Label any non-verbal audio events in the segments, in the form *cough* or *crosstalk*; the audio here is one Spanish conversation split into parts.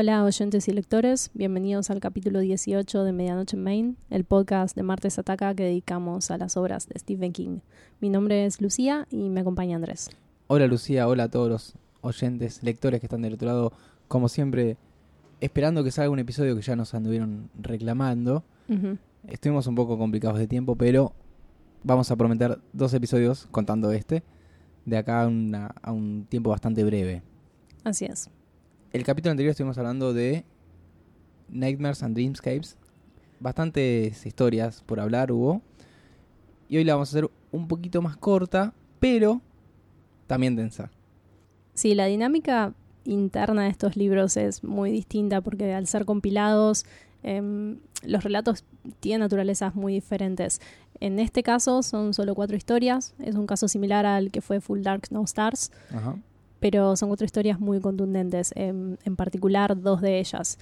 Hola oyentes y lectores, bienvenidos al capítulo 18 de Medianoche en Maine, el podcast de Martes Ataca que dedicamos a las obras de Stephen King. Mi nombre es Lucía y me acompaña Andrés. Hola Lucía, hola a todos los oyentes, lectores que están del otro lado, como siempre, esperando que salga un episodio que ya nos anduvieron reclamando. Estuvimos un poco complicados de tiempo, pero vamos a prometer dos episodios, contando este, de acá a, una- a un tiempo bastante breve. Así es. El capítulo anterior estuvimos hablando de Nightmares and Dreamscapes. Bastantes historias por hablar hubo. Y hoy la vamos a hacer un poquito más corta, pero también densa. Sí, la dinámica interna de estos libros es muy distinta porque al ser compilados, em, los relatos tienen naturalezas muy diferentes. En este caso son solo cuatro historias, es un caso similar al que fue Full Dark No Stars, Ajá. Pero son cuatro historias muy contundentes, en, en particular dos de ellas.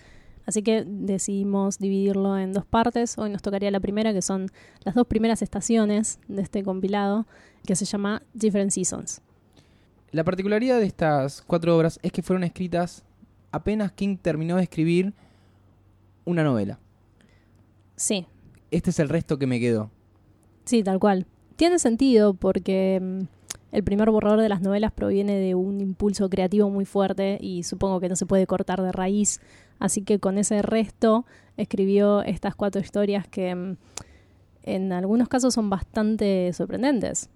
Así que decidimos dividirlo en dos partes. Hoy nos tocaría la primera, que son las dos primeras estaciones de este compilado, que se llama Different Seasons. La particularidad de estas cuatro obras es que fueron escritas apenas King terminó de escribir una novela. Sí, Este es el resto que me quedó. sí, tal cual. Tiene sentido porque mm, el primer borrador de las novelas proviene de un impulso creativo muy fuerte y supongo que no se puede cortar de raíz. Así que con ese resto escribió estas cuatro historias que mm, en algunos casos son bastante sorprendentes.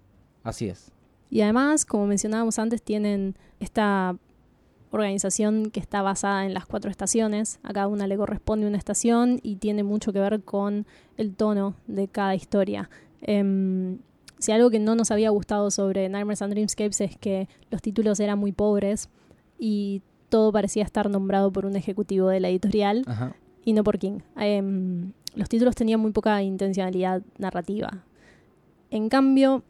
Así es. Y además, como mencionábamos antes, tienen esta organización que está basada en las cuatro estaciones. A cada una le corresponde una estación y tiene mucho que ver con el tono de cada historia. Em, si algo que no nos había gustado sobre Nightmares and Dreamscapes es que los títulos eran muy pobres y todo parecía estar nombrado por un ejecutivo de la editorial Ajá. y no por King. Em, los títulos tenían muy poca intencionalidad narrativa. En cambio,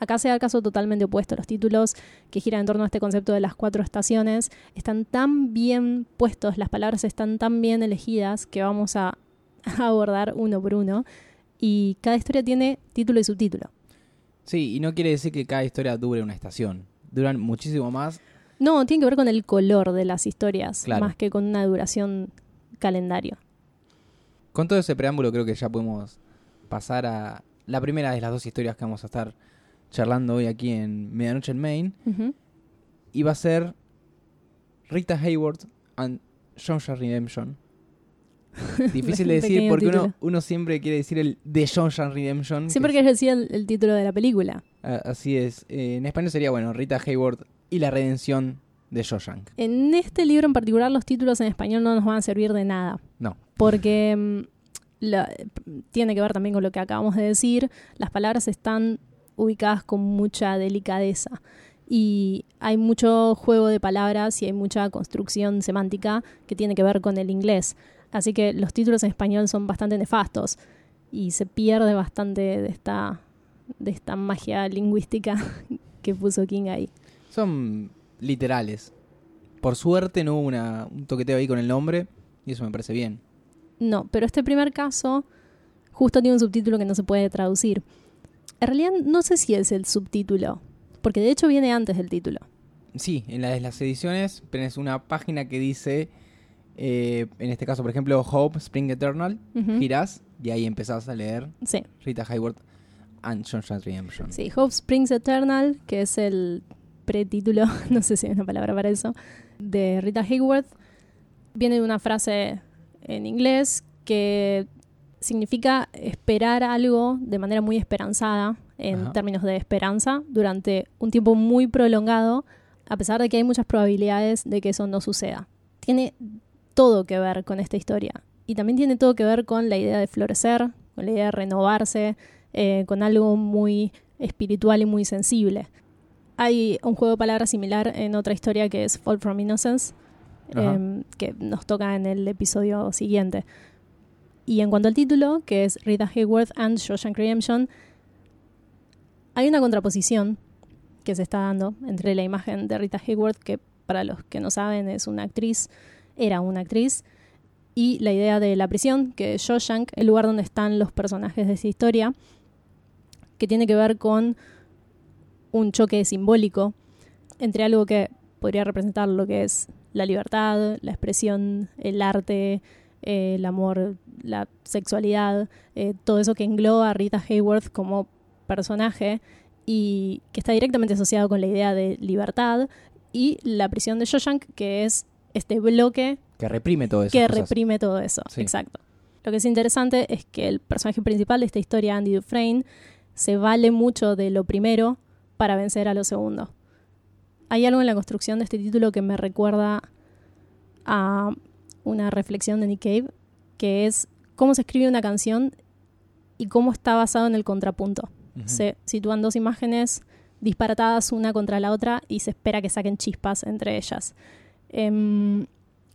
acá se da el caso totalmente opuesto. Los títulos que giran en torno a este concepto de las cuatro estaciones están tan bien puestos, las palabras están tan bien elegidas que vamos a *laughs* a abordar uno por uno. Y cada historia tiene título y subtítulo. Sí, y no quiere decir que cada historia dure una estación. Duran muchísimo más. No, tiene que ver con el color de las historias, Claro. más que con una duración calendario. Con todo ese preámbulo creo que ya podemos pasar a la primera de las dos historias que vamos a estar charlando hoy aquí en Medianoche en Maine. Ujú. Y va a ser Rita Hayward and Shawshank Redemption. *laughs* Difícil de decir porque uno, siempre quiere decir el de Shawshank Redemption. Siempre que decía el, el título de la película. a- así es. Eh, en español sería, bueno, Rita Hayward y la redención de Shawshank. En este libro en particular los títulos en español no nos van a servir de nada. No. Porque mm, la- tiene que ver también con lo que acabamos de decir. Las palabras están ubicadas con mucha delicadeza. Y hay mucho juego de palabras y hay mucha construcción semántica que tiene que ver con el inglés. Así que los títulos en español son bastante nefastos. Y se pierde bastante de esta, de esta magia lingüística *laughs* que puso King ahí. Son literales. Por suerte no hubo una, un toqueteo ahí con el nombre y eso me parece bien. No, pero este primer caso justo tiene un subtítulo que no se puede traducir. En realidad no sé si es el subtítulo, porque de hecho viene antes del título. Sí, en la de las ediciones tenés una página que dice, eh, en este caso, por ejemplo, Hope Spring Eternal, Ujú. girás y ahí empezás a leer Sí, Rita Hayward and Shawshank Redemption. sí, Hope Springs Eternal, que es el pretítulo, *laughs* no sé si hay una palabra para eso, de Rita Hayworth, viene de una frase en inglés que significa esperar algo de manera muy esperanzada, en Ajá. términos de esperanza, durante un tiempo muy prolongado, a pesar de que hay muchas probabilidades de que eso no suceda. Tiene todo que ver con esta historia. Y también tiene todo que ver con la idea de florecer, con la idea de renovarse, eh, con algo muy espiritual y muy sensible. Hay un juego de palabras similar en otra historia que es Fall from Innocence, em, que nos toca en el episodio siguiente. Y en cuanto al título, que es Rita Hayworth and Shawshank Redemption, hay una contraposición que se está dando entre la imagen de Rita Hayworth, que para los que no saben es una actriz, era una actriz, y la idea de la prisión, que es Shawshank, el lugar donde están los personajes de esa historia, que tiene que ver con un choque simbólico entre algo que podría representar lo que es la libertad, la expresión, el arte, eh, el amor, la sexualidad, eh, todo eso que engloba a Rita Hayworth como personaje y que está directamente asociado con la idea de libertad y la prisión de Shoshank, que es este bloque Que reprime todo eso. que reprime todo eso. Sí. Exacto. Lo que es interesante es que el personaje principal de esta historia, Andy Dufresne, se vale mucho de lo primero para vencer a lo segundo. Hay algo en la construcción de este título que me recuerda a una reflexión de Nick Cave, que es cómo se escribe una canción y cómo está basado en el contrapunto. Se sitúan dos imágenes disparatadas una contra la otra y se espera que saquen chispas entre ellas. Em,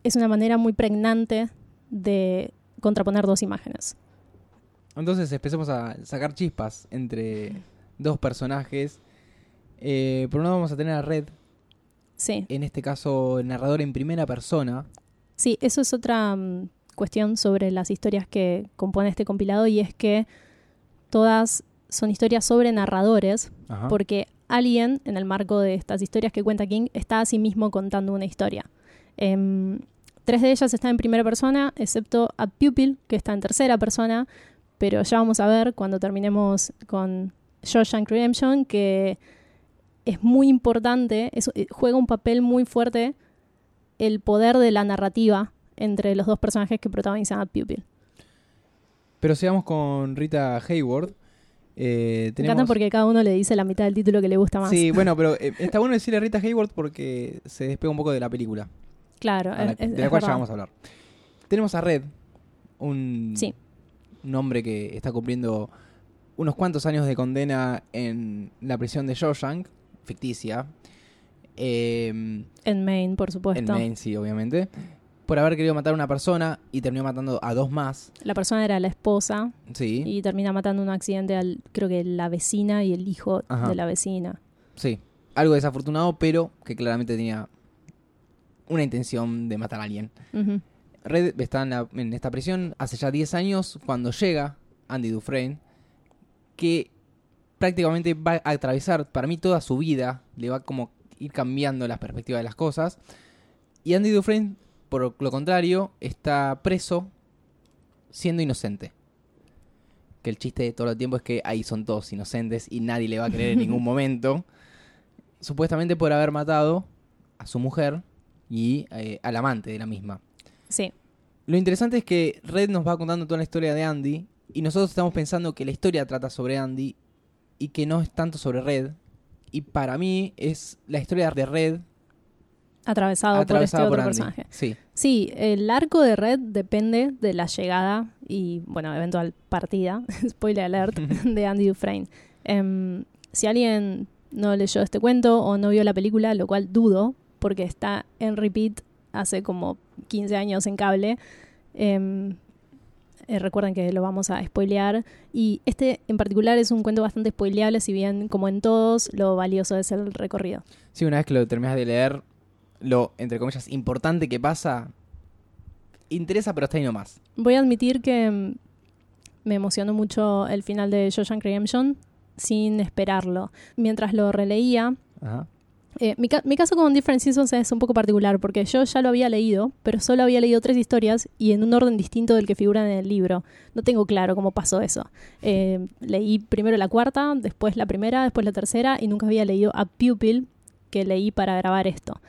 es una manera muy pregnante de contraponer dos imágenes. Entonces empecemos a sacar chispas entre dos personajes. Eh, por un lado vamos a tener a Red, Sí, en este caso el narrador en primera persona. sí, eso es otra mm, cuestión sobre las historias que compone este compilado y es que todas son historias sobre narradores Ajá. porque alguien, en el marco de estas historias que cuenta King, está a sí mismo contando una historia. Em, tres de ellas están en primera persona, excepto a Pupil, que está en tercera persona, pero ya vamos a ver cuando terminemos con Shawshank Redemption que es muy importante, es- eh, juega un papel muy fuerte el poder de la narrativa entre los dos personajes que protagonizan a Pupil. Pero sigamos con Rita Hayward. Eh, Me encanta porque cada uno le dice la mitad del título que le gusta más. Sí, *laughs* bueno, pero eh, está bueno decirle Rita Hayward porque se despega un poco de la película, claro. a la- es- es- de la es cual ya vamos a hablar. Tenemos a Red, un, Sí. un hombre que está cumpliendo unos cuantos años de condena en la prisión de Shawshank, ficticia, eh, En Maine, por supuesto. en Maine, sí, obviamente, por haber querido matar a una persona y terminó matando a dos más, La persona era la esposa sí, y termina matando en un accidente al, creo que la vecina y el hijo Ajá. de la vecina. sí, algo desafortunado, pero que claramente tenía una intención de matar a alguien. Red está en, la- en esta prisión hace ya 10 años cuando llega Andy Dufresne, que prácticamente va a atravesar para mí toda su vida, le va como ir cambiando las perspectivas de las cosas. Y Andy Dufresne, por lo contrario, está preso siendo inocente. Que el chiste de todo el tiempo es que ahí son todos inocentes y nadie le va a creer en ningún *laughs* momento. Supuestamente por haber matado a su mujer y eh, al amante de la misma. Sí, Lo interesante es que Red nos va contando toda la historia de Andy y nosotros estamos pensando que la historia trata sobre Andy y que no es tanto sobre Red. Y para mí es la historia de Red atravesado, por este otro Andy. personaje. Sí, Sí, el arco de Red depende de la llegada y, bueno, eventual partida, *laughs* spoiler alert, *laughs* de Andy Dufresne. Em, si alguien no leyó este cuento o no vio la película, lo cual dudo, porque está en repeat hace como 15 años en cable, em, eh, recuerden que lo vamos a spoilear. Y este en particular es un cuento bastante spoileable, si bien como en todos, lo valioso es el recorrido. sí, una vez que lo terminas de leer, lo, entre comillas, importante que pasa, interesa pero está ahí nomás. Voy a admitir que mm, me emocionó mucho el final de Shawshank Redemption sin esperarlo. Mientras lo releía, Ajá. eh, mi, ca- mi caso con Different Seasons es un poco particular porque yo ya lo había leído, pero solo había leído tres historias y en un orden distinto del que figuran en el libro. No tengo claro cómo pasó eso. Eh, leí primero la cuarta, después la primera, después la tercera y nunca había leído a Pupil que leí para grabar esto.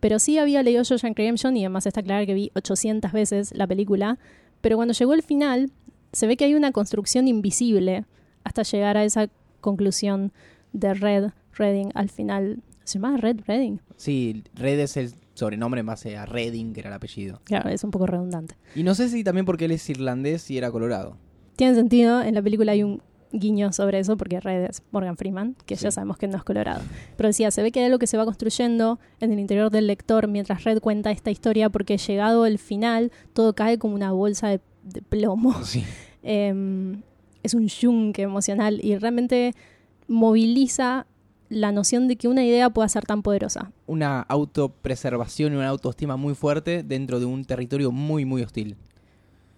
Pero sí había leído Shawshank Redemption y además está claro que vi 800 veces la película. Pero cuando llegó el final, se ve que hay una construcción invisible hasta llegar a esa conclusión de Red Redding al final. ¿Se llama Red Redding? Sí, Red es el sobrenombre en base a Redding, que era el apellido. Claro, es un poco redundante. Y no sé si también porque él es irlandés y era colorado. Tiene sentido, en la película hay un guiño sobre eso porque Red es Morgan Freeman, que ya sabemos que no es colorado. Pero decía, se ve que hay algo que se va construyendo en el interior del lector mientras Red cuenta esta historia porque llegado el final todo cae como una bolsa de, de plomo. *laughs* Sí. Eh, es un yunque emocional y realmente moviliza la noción de que una idea pueda ser tan poderosa. Una autopreservación y una autoestima muy fuerte dentro de un territorio muy, muy hostil.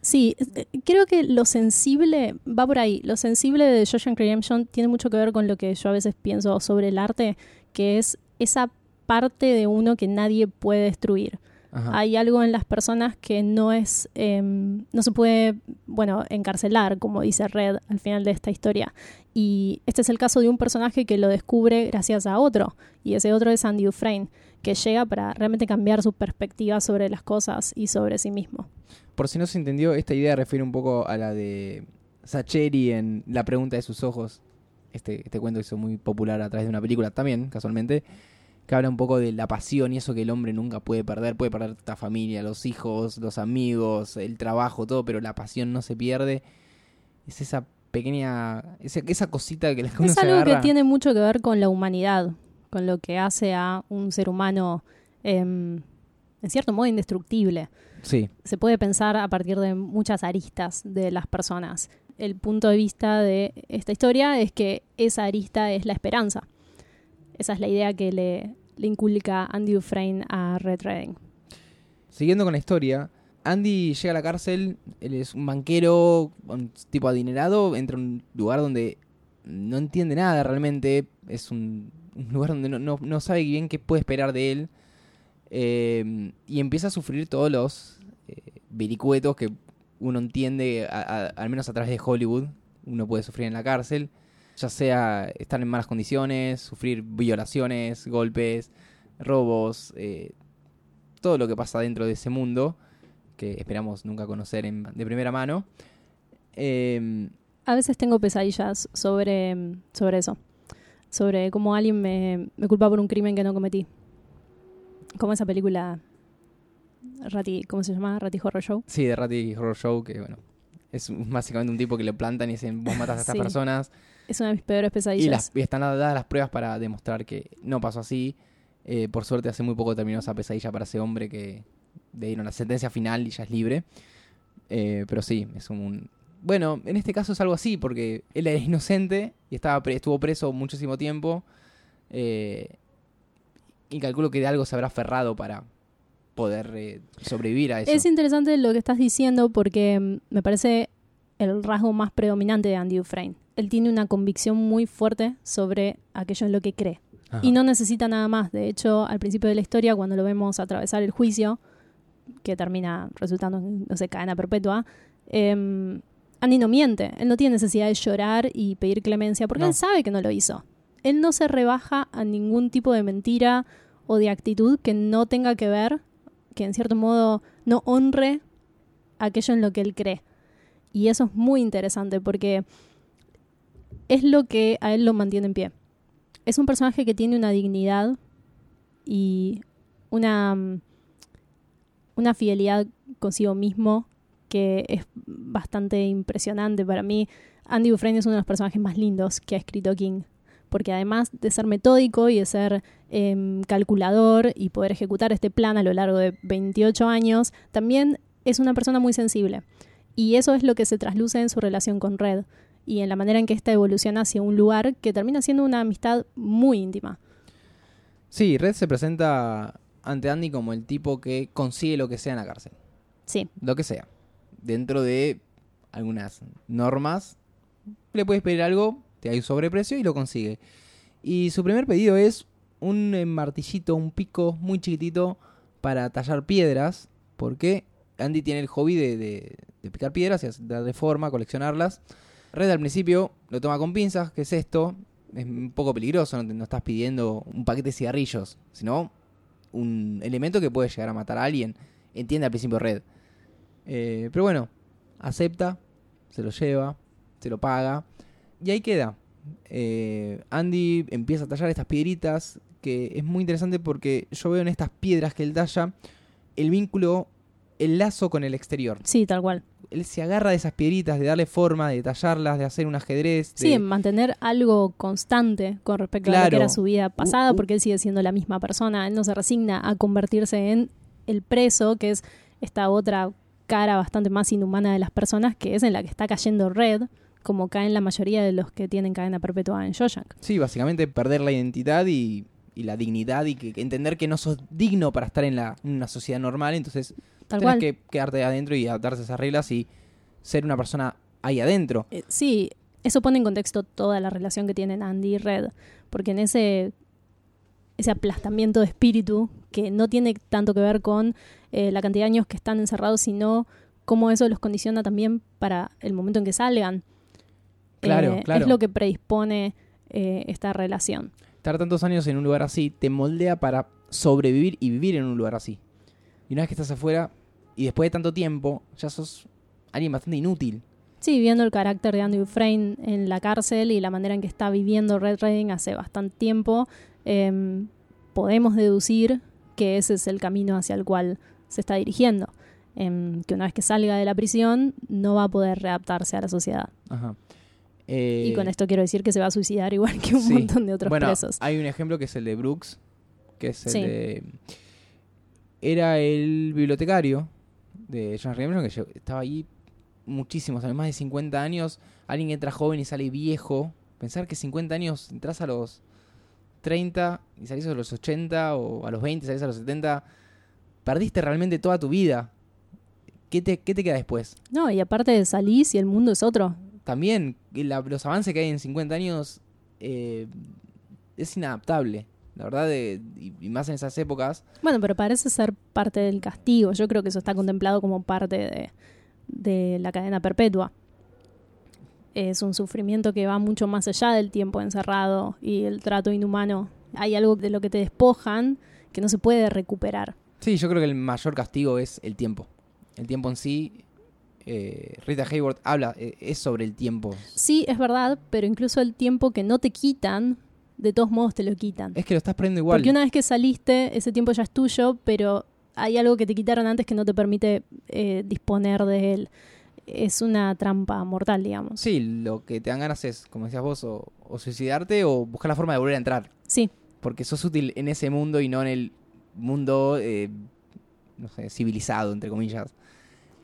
Sí, eh, creo que lo sensible va por ahí. Lo sensible de Shawshank Redemption tiene mucho que ver con lo que yo a veces pienso sobre el arte, que es esa parte de uno que nadie puede destruir. Ajá. Hay algo en las personas que no es, em, no se puede, bueno, encarcelar, como dice Red al final de esta historia. Y este es el caso de un personaje que lo descubre gracias a otro, y ese otro es Andy Dufresne, que llega para realmente cambiar su perspectiva sobre las cosas y sobre sí mismo. Por si no se entendió, esta idea refiere un poco a la de Sacheri en La pregunta de sus ojos. Este, este cuento hizo muy popular a través de una película también, casualmente, que habla un poco de la pasión y eso que el hombre nunca puede perder. Puede perder la familia, los hijos, los amigos, el trabajo, todo, pero la pasión no se pierde. Es esa pequeña, esa, esa cosita que, la que uno Es se algo que tiene mucho que ver con la humanidad, con lo que hace a un ser humano, em, en cierto modo, indestructible. Sí, se puede pensar a partir de muchas aristas de las personas. El punto de vista de esta historia es que esa arista es la esperanza. Esa es la idea que le, le inculca Andy Dufresne a Red Redding. Siguiendo con la historia, Andy llega a la cárcel, él es un banquero, un tipo adinerado, entra a un lugar donde no entiende nada realmente, es un, un lugar donde no, no- sabe bien qué puede esperar de él, eh, y empieza a sufrir todos los eh, vericuetos que uno entiende, al menos a través de Hollywood, uno puede sufrir en la cárcel, ya sea estar en malas condiciones, sufrir violaciones, golpes, robos, eh, todo lo que pasa dentro de ese mundo, que esperamos nunca conocer en- de primera mano. Eh, A veces tengo pesadillas sobre, sobre eso. Sobre cómo alguien me, me culpa por un crimen que no cometí. Como esa película Ratty, ¿cómo se llama? Ratty Horror Show. sí, de Ratty Horror Show, que bueno, es básicamente un tipo que le plantan y dicen, vos matas a estas *laughs* Sí. personas. Es una de mis peores Y, pesadillas. las, y están dadas las pruebas para demostrar que no pasó así. Eh, por suerte, hace muy poco terminó esa pesadilla para ese hombre que le dieron la sentencia final y ya es libre. Eh, pero sí, es un... Bueno, en este caso es algo así, porque él era inocente y estaba pre- estuvo preso muchísimo tiempo. eh, y calculo que de algo se habrá aferrado para poder eh, sobrevivir a eso. Es interesante lo que estás diciendo porque mm, me parece el rasgo más predominante de Andy Dufresne. Él tiene una convicción muy fuerte sobre aquello en lo que cree. Ajá. Y no necesita nada más. De hecho, al principio de la historia, cuando lo vemos atravesar el juicio, que termina resultando en, no sé, cadena perpetua, eh, Andy no miente. Él no tiene necesidad de llorar y pedir clemencia porque No. él sabe que no lo hizo. Él no se rebaja a ningún tipo de mentira o de actitud que no tenga que ver, que en cierto modo no honre aquello en lo que él cree. Y eso es muy interesante porque es lo que a él lo mantiene en pie. Es un personaje que tiene una dignidad y una, mm, una fidelidad consigo mismo que es bastante impresionante para mí. Andy Dufresne es uno de los personajes más lindos que ha escrito King, porque además de ser metódico y de ser em, calculador y poder ejecutar este plan a lo largo de 28 años, también es una persona muy sensible. Y eso es lo que se trasluce en su relación con Red y en la manera en que esta evoluciona hacia un lugar que termina siendo una amistad muy íntima. Sí, Red se presenta ante Andy como el tipo que consigue lo que sea en la cárcel. Sí, lo que sea. Dentro de algunas normas, le puedes pedir algo, te hay un sobreprecio y lo consigue. Y su primer pedido es un martillito, un pico muy chiquitito para tallar piedras, porque Andy tiene el hobby de, de- picar piedras y darle forma, coleccionarlas. Red al principio lo toma con pinzas, ¿qué es esto? Es un poco peligroso, no, te- no estás pidiendo un paquete de cigarrillos, sino un elemento que puede llegar a matar a alguien. Entiende al principio Red. Eh, pero bueno, acepta, se lo lleva, se lo paga y ahí queda. Eh, Andy empieza a tallar estas piedritas que es muy interesante porque yo veo en estas piedras que él talla el vínculo, el lazo con el exterior. sí, tal cual. Él se agarra de esas piedritas, de darle forma, de tallarlas, de hacer un ajedrez. Sí, de- mantener algo constante con respecto a lo que era su vida pasada, Uh, uh. porque él sigue siendo la misma persona. Él no se resigna a convertirse en el preso, que es esta otra cara bastante más inhumana de las personas, que es en la que está cayendo Red, como caen la mayoría de los que tienen cadena perpetua en Shawshank. Sí, básicamente perder la identidad y, y la dignidad y que, que entender que no sos digno para estar en, la, en una sociedad normal, entonces Tal tenés cual. que quedarte adentro y adaptarse a esas reglas y ser una persona ahí adentro. Eh, sí, eso pone en contexto toda la relación que tienen Andy y Red, porque en ese, ese aplastamiento de espíritu que no tiene tanto que ver con eh, la cantidad de años que están encerrados, sino cómo eso los condiciona también para el momento en que salgan. Claro, Eh, claro. Es lo que predispone eh, esta relación. Estar tantos años en un lugar así te moldea para sobrevivir y vivir en un lugar así. Y una vez que estás afuera y después de tanto tiempo, ya sos alguien bastante inútil. Sí, viendo el carácter de Andy Dufresne en la cárcel y la manera en que está viviendo Red Redding hace bastante tiempo, em, podemos deducir que ese es el camino hacia el cual se está dirigiendo. Em, que una vez que salga de la prisión no va a poder readaptarse a la sociedad. Ajá. Eh, y con esto quiero decir que se va a suicidar igual que un sí. montón de otros bueno, presos. hay un ejemplo que es el de Brooks, que es el Sí. de... Era el bibliotecario de John Redemption que estaba ahí muchísimos más de 50 años. Alguien entra joven y sale viejo. Pensar que 50 años entras a los 30 y salís a los 80 o a los 20 salís a los 70. Perdiste realmente toda tu vida. ¿Qué te, qué te queda después? No, y aparte salís y el mundo es otro. También la- los avances que hay en 50 años eh, es inadaptable. La verdad, de- y, y más en esas épocas. Bueno, pero parece ser parte del castigo. Yo creo que eso está contemplado como parte de, de la cadena perpetua. Es un sufrimiento que va mucho más allá del tiempo encerrado y el trato inhumano. Hay algo de lo que te despojan que no se puede recuperar. Sí, yo creo que el mayor castigo es el tiempo. El tiempo en sí. eh, Rita Hayworth habla, eh, es sobre el tiempo. Sí, es verdad, pero incluso el tiempo que no te quitan, de todos modos te lo quitan. Es que lo estás perdiendo igual. Porque una vez que saliste, ese tiempo ya es tuyo, pero hay algo que te quitaron antes que no te permite eh, disponer de él. Es una trampa mortal, digamos. Sí, lo que te dan ganas es, como decías vos, o, o suicidarte o buscar la forma de volver a entrar. Sí, Porque sos útil en ese mundo y no en el mundo, eh, no sé, civilizado, entre comillas.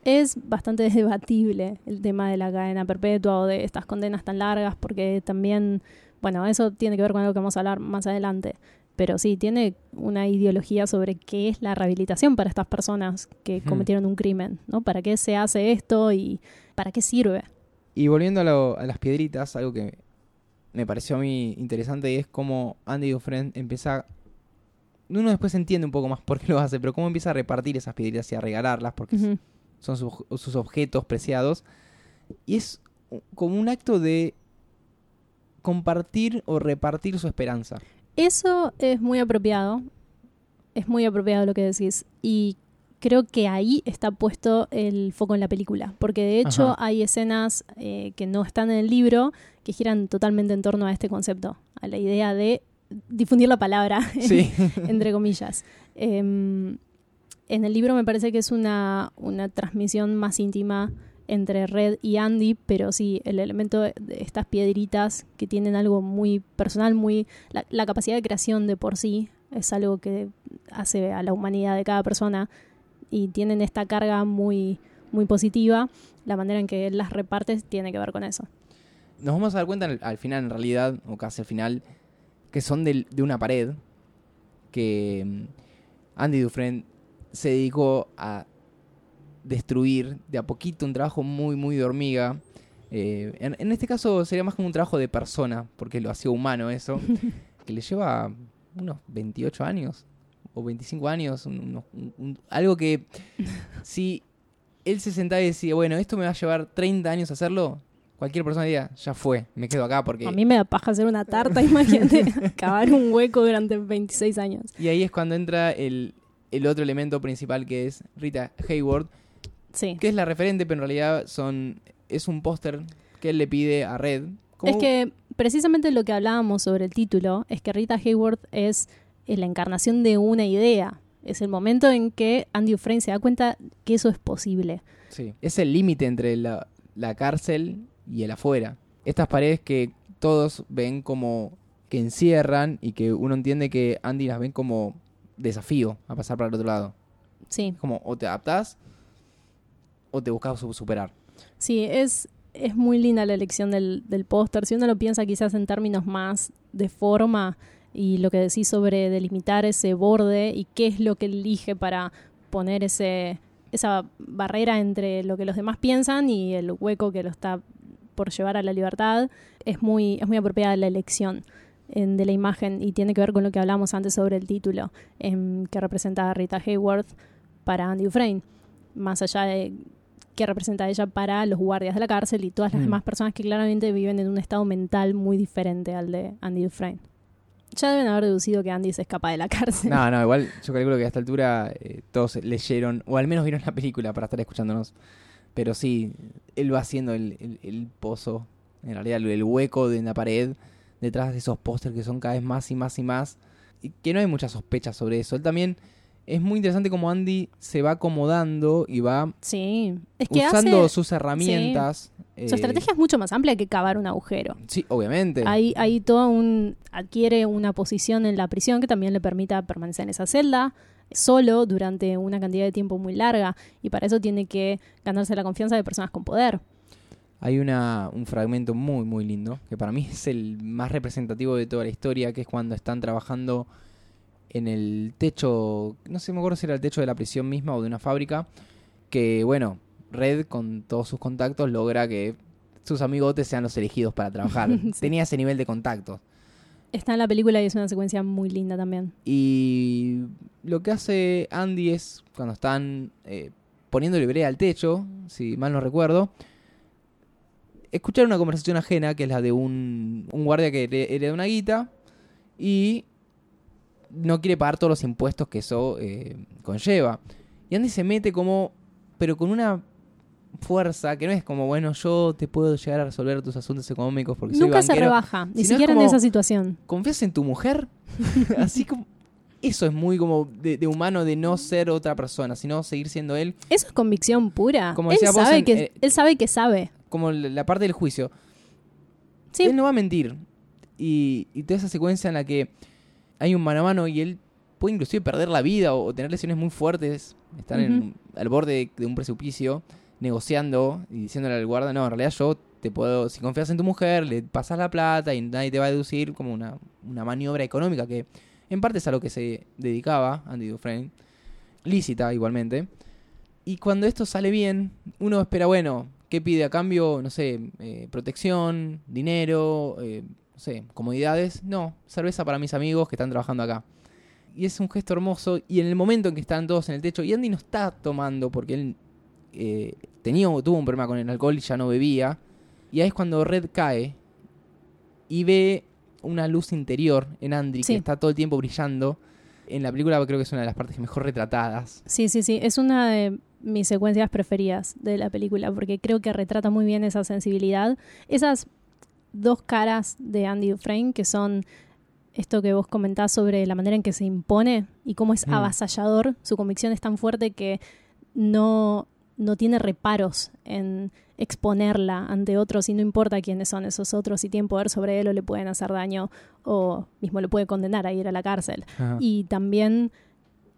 es bastante *laughs* debatible el tema de la cadena perpetua o de estas condenas tan largas, porque también, bueno, eso tiene que ver con algo que vamos a hablar más adelante. Pero sí, tiene una ideología sobre qué es la rehabilitación para estas personas que Hmm. cometieron un crimen, ¿no? ¿Para qué se hace esto y para qué sirve? Y volviendo a, lo- a las piedritas, algo que me pareció a mí interesante y es cómo Andy Dufresne empieza... Uno después entiende un poco más por qué lo hace, pero cómo empieza a repartir esas piedritas y a regalarlas, porque son sus, sus objetos preciados. Y es como un acto de compartir o repartir su esperanza. Eso es muy apropiado. Es muy apropiado lo que decís. Y creo que ahí está puesto el foco en la película. Porque de hecho Ajá. hay escenas eh, que no están en el libro que giran totalmente en torno a este concepto. A la idea de difundir la palabra, *laughs* Sí. entre comillas. Em, en el libro me parece que es una, una transmisión más íntima entre Red y Andy, pero sí, el elemento de de estas piedritas que tienen algo muy personal, muy la, capacidad de creación de por sí es algo que hace a la humanidad de cada persona y tienen esta carga muy muy positiva. La manera en que él las repartes tiene que ver con eso. Nos vamos a dar cuenta al, al final, en realidad, o casi al final, que son del- de, una pared que mm, Andy Dufresne se dedicó a destruir de a poquito un trabajo muy, muy de hormiga. Eh, en, en este caso sería más como un trabajo de persona, porque lo hacía humano eso, *laughs* que le lleva unos 28 años o 25 años, un- unos- un- un- algo que *laughs* si él se sentaba y decía, bueno, esto me va a llevar 30 años hacerlo, cualquier persona diría, ya fue, me quedo acá porque... A mí me da paja hacer una tarta, *laughs* imagínate, cavar un hueco durante 26 años. Y ahí es cuando entra el, el otro elemento principal que es Rita Hayward, Sí. que es la referente, pero en realidad son es un póster que él le pide a Red. Es que precisamente lo que hablábamos sobre el título es que Rita Hayworth es la encarnación de una idea. Es el momento en que Andy Dufresne se da cuenta que eso es posible. Sí. Es el límite entre la, la cárcel y el afuera. Estas paredes que todos ven como que encierran y que uno entiende que Andy las ven como desafío a pasar para el otro lado. Sí, Como o te adaptás o te buscas su- superar. sí, es, es muy linda la elección del, del póster. Si uno lo piensa quizás en términos más de forma y lo que decís sobre delimitar ese borde y qué es lo que elige para poner ese, esa barrera entre lo que los demás piensan y el hueco que lo está por llevar a la libertad, es muy, es muy apropiada la elección. de la imagen y tiene que ver con lo que hablamos antes sobre el título em, que representa Rita Hayworth para Andy Dufresne, más allá de que representa ella para los guardias de la cárcel y todas las Mm. demás personas que claramente viven en un estado mental muy diferente al de Andy Dufresne. Ya deben haber deducido que Andy se escapa de la cárcel. No, no, igual yo calculo que a esta altura eh, todos leyeron, o al menos vieron la película para estar escuchándonos. Pero sí, él va haciendo el, el- el pozo, en realidad el, el hueco de en la pared, detrás de esos pósters que son cada vez más y más y más. Y que no hay mucha sospecha sobre eso. Él también es muy interesante como Andy se va acomodando y va Sí, es que usando hace, sus herramientas. eh, su estrategia es mucho más amplia que cavar un agujero. Sí, obviamente. Hay, hay todo un. adquiere una posición en la prisión que también le permita permanecer en esa celda solo durante una cantidad de tiempo muy larga. Y para eso tiene que ganarse la confianza de personas con poder. Hay una, un fragmento muy, muy lindo, que para mí es el más representativo de toda la historia, que es cuando están trabajando en el techo, no sé, me acuerdo si era el techo de la prisión misma o de una fábrica, que bueno, Red con todos sus contactos logra que sus amigotes sean los elegidos para trabajar. *laughs* Sí. Tenía ese nivel de contactos. Está en la película y es una secuencia muy linda también. Y lo que hace Andy es, cuando están eh, poniéndole brea al techo, si mal no recuerdo, escuchar una conversación ajena, que es la de un, un guardia que here- hereda una guita y no quiere pagar todos los impuestos que eso eh, conlleva. Y Andy se mete como, pero con una fuerza que no es como, bueno, yo te puedo llegar a resolver tus asuntos económicos porque soy Nunca se banquero. rebaja, ni siquiera en esa situación. ¿confías en tu mujer? *laughs* Así como... Eso es muy como de, de humano de no ser otra persona, sino seguir siendo él, Eso es convicción pura. Como él, sabe en- que, eh, él sabe que sabe. como la la parte del juicio. Sí, Él no va a mentir. Y, y toda esa secuencia en la que hay un mano a mano y él puede inclusive perder la vida o, tener lesiones muy fuertes, estar en- al borde de, de un precipicio, negociando y diciéndole al guarda, no, en realidad yo te puedo, si confías en tu mujer, le pasas la plata y nadie te va a deducir como una, una maniobra económica que en parte es a lo que se dedicaba Andy Dufresne, lícita igualmente. Y cuando esto sale bien, uno espera, bueno, ¿qué pide a cambio? No sé, eh, protección, dinero, eh, no sé, comodidades. No, cerveza para mis amigos que están trabajando acá. Y es un gesto hermoso. Y en el momento en que están todos en el techo, y Andy no está tomando porque él eh, tenía, tuvo un problema con el alcohol y ya no bebía. Y ahí es cuando Red cae y ve una luz interior en Andy Sí. que está todo el tiempo brillando. En la película creo que es una de las partes mejor retratadas. sí, sí, sí. Es una de mis secuencias preferidas de la película porque creo que retrata muy bien esa sensibilidad. Esas dos caras de Andy Dufresne que son esto que vos comentás sobre la manera en que se impone y cómo es Mm. avasallador. Su convicción es tan fuerte que no, no tiene reparos en exponerla ante otros y no importa quiénes son esos otros, si tienen poder sobre él o le pueden hacer daño o mismo le puede condenar a ir a la cárcel. Y también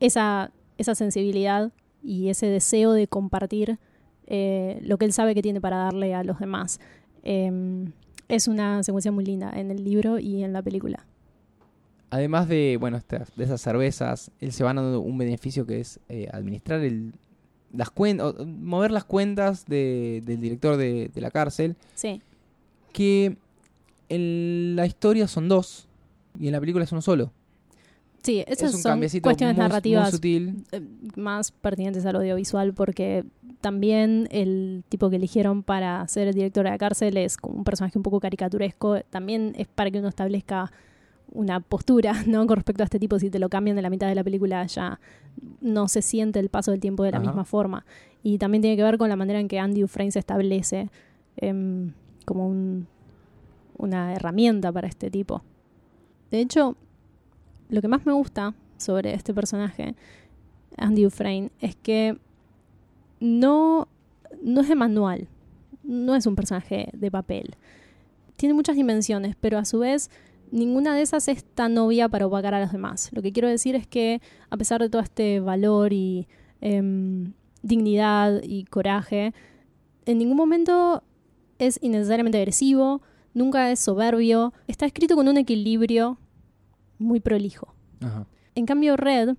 esa, esa sensibilidad y ese deseo de compartir eh, lo que él sabe que tiene para darle a los demás. Eh, es una secuencia muy linda en el libro y en la película. Además de, bueno, de esas cervezas, él se va dando un beneficio que es eh, administrar el, las cuentas, mover las cuentas de- del director de, de la cárcel, Sí, que en la historia son dos y en la película es uno solo. Sí esas es son cuestiones muy, muy narrativas sutil. eh, más pertinentes al audiovisual porque también el tipo que eligieron para ser el director de la cárcel es como un personaje un poco caricaturesco. También es para que uno establezca una postura, *laughs* ¿no? Con respecto a este tipo, si te lo cambian de la mitad de la película ya no se siente el paso del tiempo de la Ajá. misma forma. Y también tiene que ver con la manera en que Andy Dufresne se establece em, como un- una herramienta para este tipo. De hecho, lo que más me gusta sobre este personaje, Andy Dufresne, es que no, no es de manual, no es un personaje de papel. Tiene muchas dimensiones, pero a su vez ninguna de esas es tan obvia para opacar a los demás. Lo que quiero decir es que a pesar de todo este valor y em, dignidad y coraje, en ningún momento es innecesariamente agresivo, nunca es soberbio, está escrito con un equilibrio muy prolijo. Ajá. En cambio, Red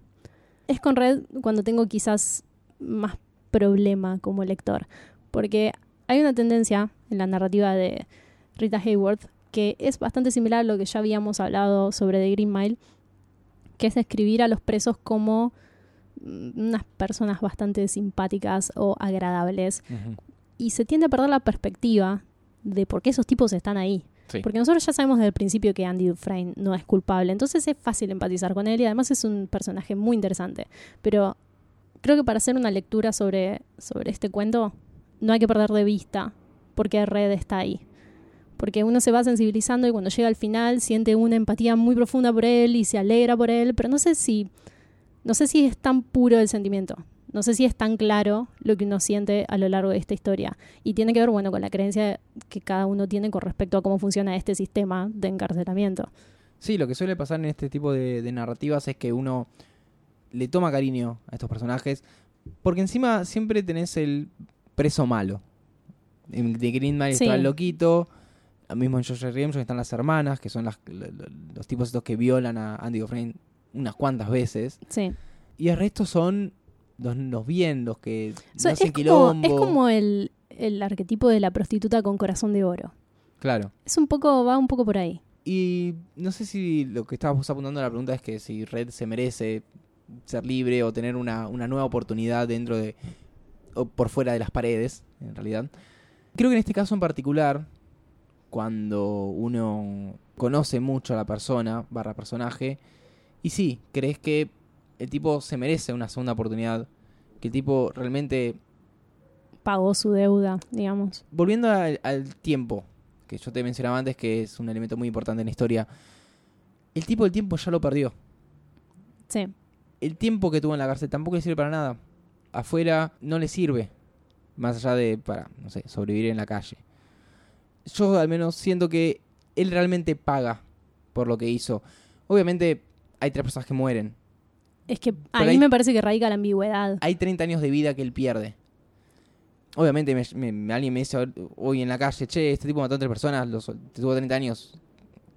es con Red cuando tengo quizás más problema como lector. Porque hay una tendencia en la narrativa de Rita Hayworth que es bastante similar a lo que ya habíamos hablado sobre The Green Mile, que es describir a los presos como mm, unas personas bastante simpáticas o agradables. Y se tiende a perder la perspectiva de por qué esos tipos están ahí. Porque nosotros ya sabemos desde el principio que Andy Dufresne no es culpable, entonces es fácil empatizar con él y además es un personaje muy interesante. Pero creo que para hacer una lectura sobre, sobre este cuento no hay que perder de vista por qué Red está ahí. Porque uno se va sensibilizando y cuando llega al final siente una empatía muy profunda por él y se alegra por él, pero no sé si no sé si es tan puro el sentimiento. No sé si es tan claro lo que uno siente a lo largo de esta historia. Y tiene que ver, bueno, con la creencia que cada uno tiene con respecto a cómo funciona este sistema de encarcelamiento. Sí, lo que suele pasar en este tipo de, de narrativas es que uno le toma cariño a estos personajes porque encima siempre tenés el preso malo. En The Green Mile Sí. está el loquito, mismo en George Redemption están las hermanas, que son las, los tipos estos que violan a Andy Dufresne unas cuantas veces. Sí. Y el resto son los, los bien, los que no hacen es, como, es como el, el arquetipo de la prostituta con corazón de oro. Claro. Es un poco, va un poco por ahí. Y no sé si lo que estabas apuntando a la pregunta es que si Red se merece ser libre o tener una, una nueva oportunidad dentro de. o por fuera de las paredes, en realidad. Creo que en este caso en particular, cuando uno conoce mucho a la persona, barra personaje, y sí, crees que el tipo se merece una segunda oportunidad, que el tipo realmente Pagó su deuda, digamos. volviendo al, al tiempo, que yo te mencionaba antes que es un elemento muy importante en la historia, el tipo del tiempo ya lo perdió. Sí. El tiempo que tuvo en la cárcel tampoco le sirve para nada. Afuera no le sirve, más allá de para, no sé, sobrevivir en la calle. Yo al menos siento que él realmente paga por lo que hizo. Obviamente hay tres personas que mueren. Es que ahí hay- me parece que radica la ambigüedad. Hay 30 años de vida que él pierde. Obviamente me- me- alguien me dice hoy en la calle, che, este tipo mató a tres personas, lo tuvo 30 años,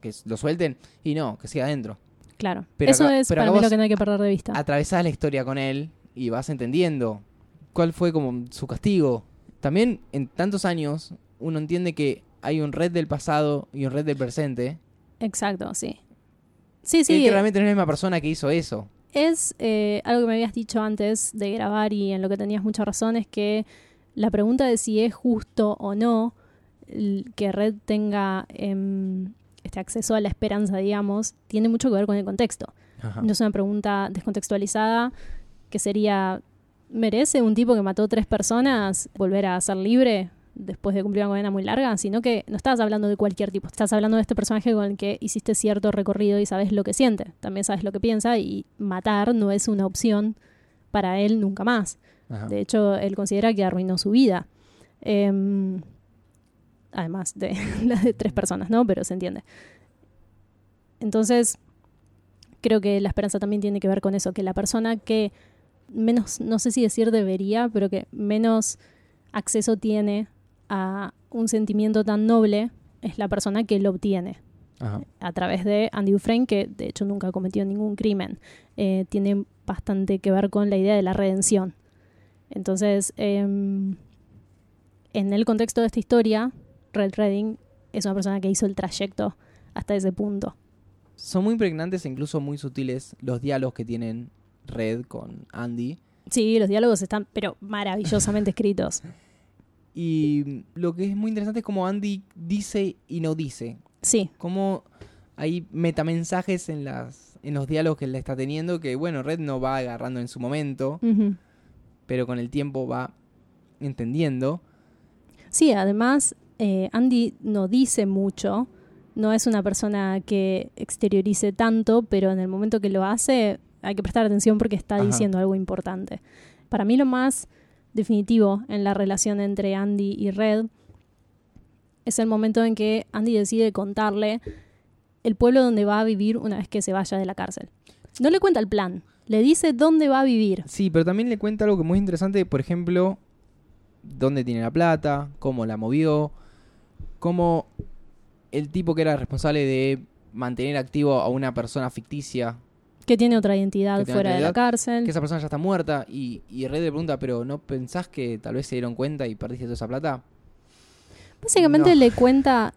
que lo suelten. Y no, que siga adentro. Claro. Pero Eso acá- es pero para mí lo que no hay que perder de vista. Atravesás la historia con él y vas entendiendo cuál fue como su castigo. También en tantos años uno entiende que hay un red del pasado y un red del presente. Exacto, sí. Sí, Él sí. que realmente no es la misma persona que hizo eso. Es eh, algo que me habías dicho antes de grabar y en lo que tenías mucha razón es que la pregunta de si es justo o no que Red tenga em, este acceso a la esperanza, digamos, tiene mucho que ver con el contexto. Ajá. No es una pregunta descontextualizada que sería, ¿merece un tipo que mató tres personas volver a ser libre después de cumplir una condena muy larga? Sino que no estás hablando de cualquier tipo, estás hablando de este personaje con el que hiciste cierto recorrido y sabes lo que siente, también sabes lo que piensa y matar no es una opción para él nunca más. Ajá. De hecho, él considera que arruinó su vida. Em, además de *laughs* la de tres personas, ¿no? Pero se entiende. Entonces, creo que la esperanza también tiene que ver con eso, que la persona que menos, no sé si decir debería, pero que menos acceso tiene a un sentimiento tan noble es la persona que lo obtiene Ajá. a través de Andy Dufresne, que de hecho nunca cometió ningún crimen. Eh, tiene bastante que ver con la idea de la redención. Entonces, em, en el contexto de esta historia, Red Redding es una persona que hizo el trayecto hasta ese punto. Son muy pregnantes e incluso muy sutiles los diálogos que tienen Red con Andy. Sí, los diálogos están, pero maravillosamente escritos. *laughs* Y lo que es muy interesante es cómo Andy dice y no dice. Sí, Cómo hay metamensajes en, las, en los diálogos que él está teniendo que, bueno, Red no va agarrando en su momento, pero con el tiempo va entendiendo. Sí, además, eh, Andy no dice mucho, no es una persona que exteriorice tanto, pero en el momento que lo hace hay que prestar atención porque está Ajá. diciendo algo importante. Para mí lo más definitivo en la relación entre Andy y Red es el momento en que Andy decide contarle el pueblo donde va a vivir una vez que se vaya de la cárcel. No le cuenta el plan, le dice dónde va a vivir. Sí, pero también le cuenta algo que muy interesante, por ejemplo, dónde tiene la plata, cómo la movió, cómo el tipo que era responsable de mantener activo a una persona ficticia, Que tiene otra identidad tiene fuera otra de la cárcel. que esa persona ya está muerta, y, y Red le pregunta, pero ¿no pensás que tal vez se dieron cuenta y perdiste toda esa plata? Básicamente No. le cuenta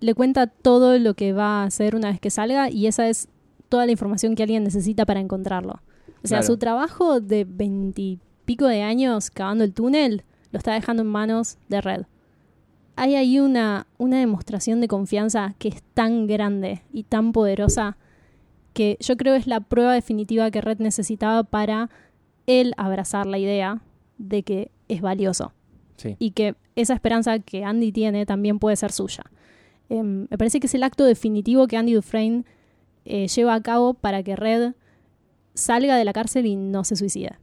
le cuenta todo lo que va a hacer una vez que salga y esa es toda la información que alguien necesita para encontrarlo. O sea, Claro. su trabajo de veintipico de años cavando el túnel lo está dejando en manos de Red. Hay ahí una, una demostración de confianza que es tan grande y tan poderosa que yo creo es la prueba definitiva que Red necesitaba para él abrazar la idea de que es valioso Sí. y que esa esperanza que Andy tiene también puede ser suya. Em, me parece que es el acto definitivo que Andy Dufresne eh, lleva a cabo para que Red salga de la cárcel y no se suicide.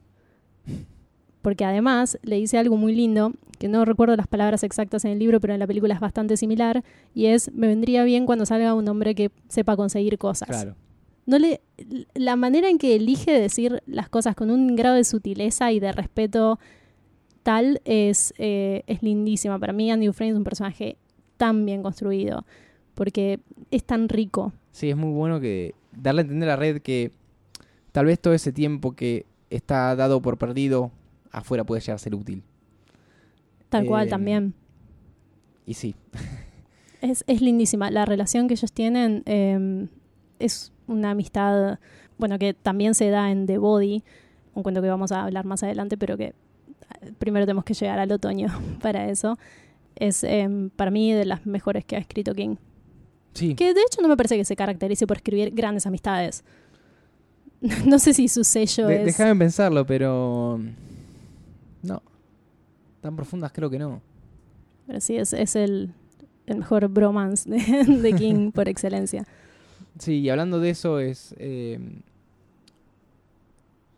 Porque además le dice algo muy lindo, que no recuerdo las palabras exactas en el libro, pero en la película es bastante similar, y es, me vendría bien cuando salga un hombre que sepa conseguir cosas Claro. No le la manera en que elige decir las cosas con un grado de sutileza y de respeto tal es, eh, es lindísima. Para mí Andy Dufresne es un personaje tan bien construido porque es tan rico. Sí, es muy bueno que darle a entender a Red que tal vez todo ese tiempo que está dado por perdido afuera puede llegar a ser útil. Tal cual Eh, también. Y sí, *laughs* Es, es lindísima. La relación que ellos tienen eh, es una amistad, bueno, que también se da en The Body, un cuento que vamos a hablar más adelante, pero que eh, primero tenemos que llegar al otoño *laughs* para eso. Es eh, para mí de las mejores que ha escrito King. sí. Que de hecho no me parece que se caracterice por escribir grandes amistades. *laughs* no sé si su sello De- es... Déjame pensarlo, pero no. Tan profundas creo que no. Pero sí, es, es el, el mejor bromance de, *laughs* de King por excelencia. Sí, y hablando de eso es... Eh,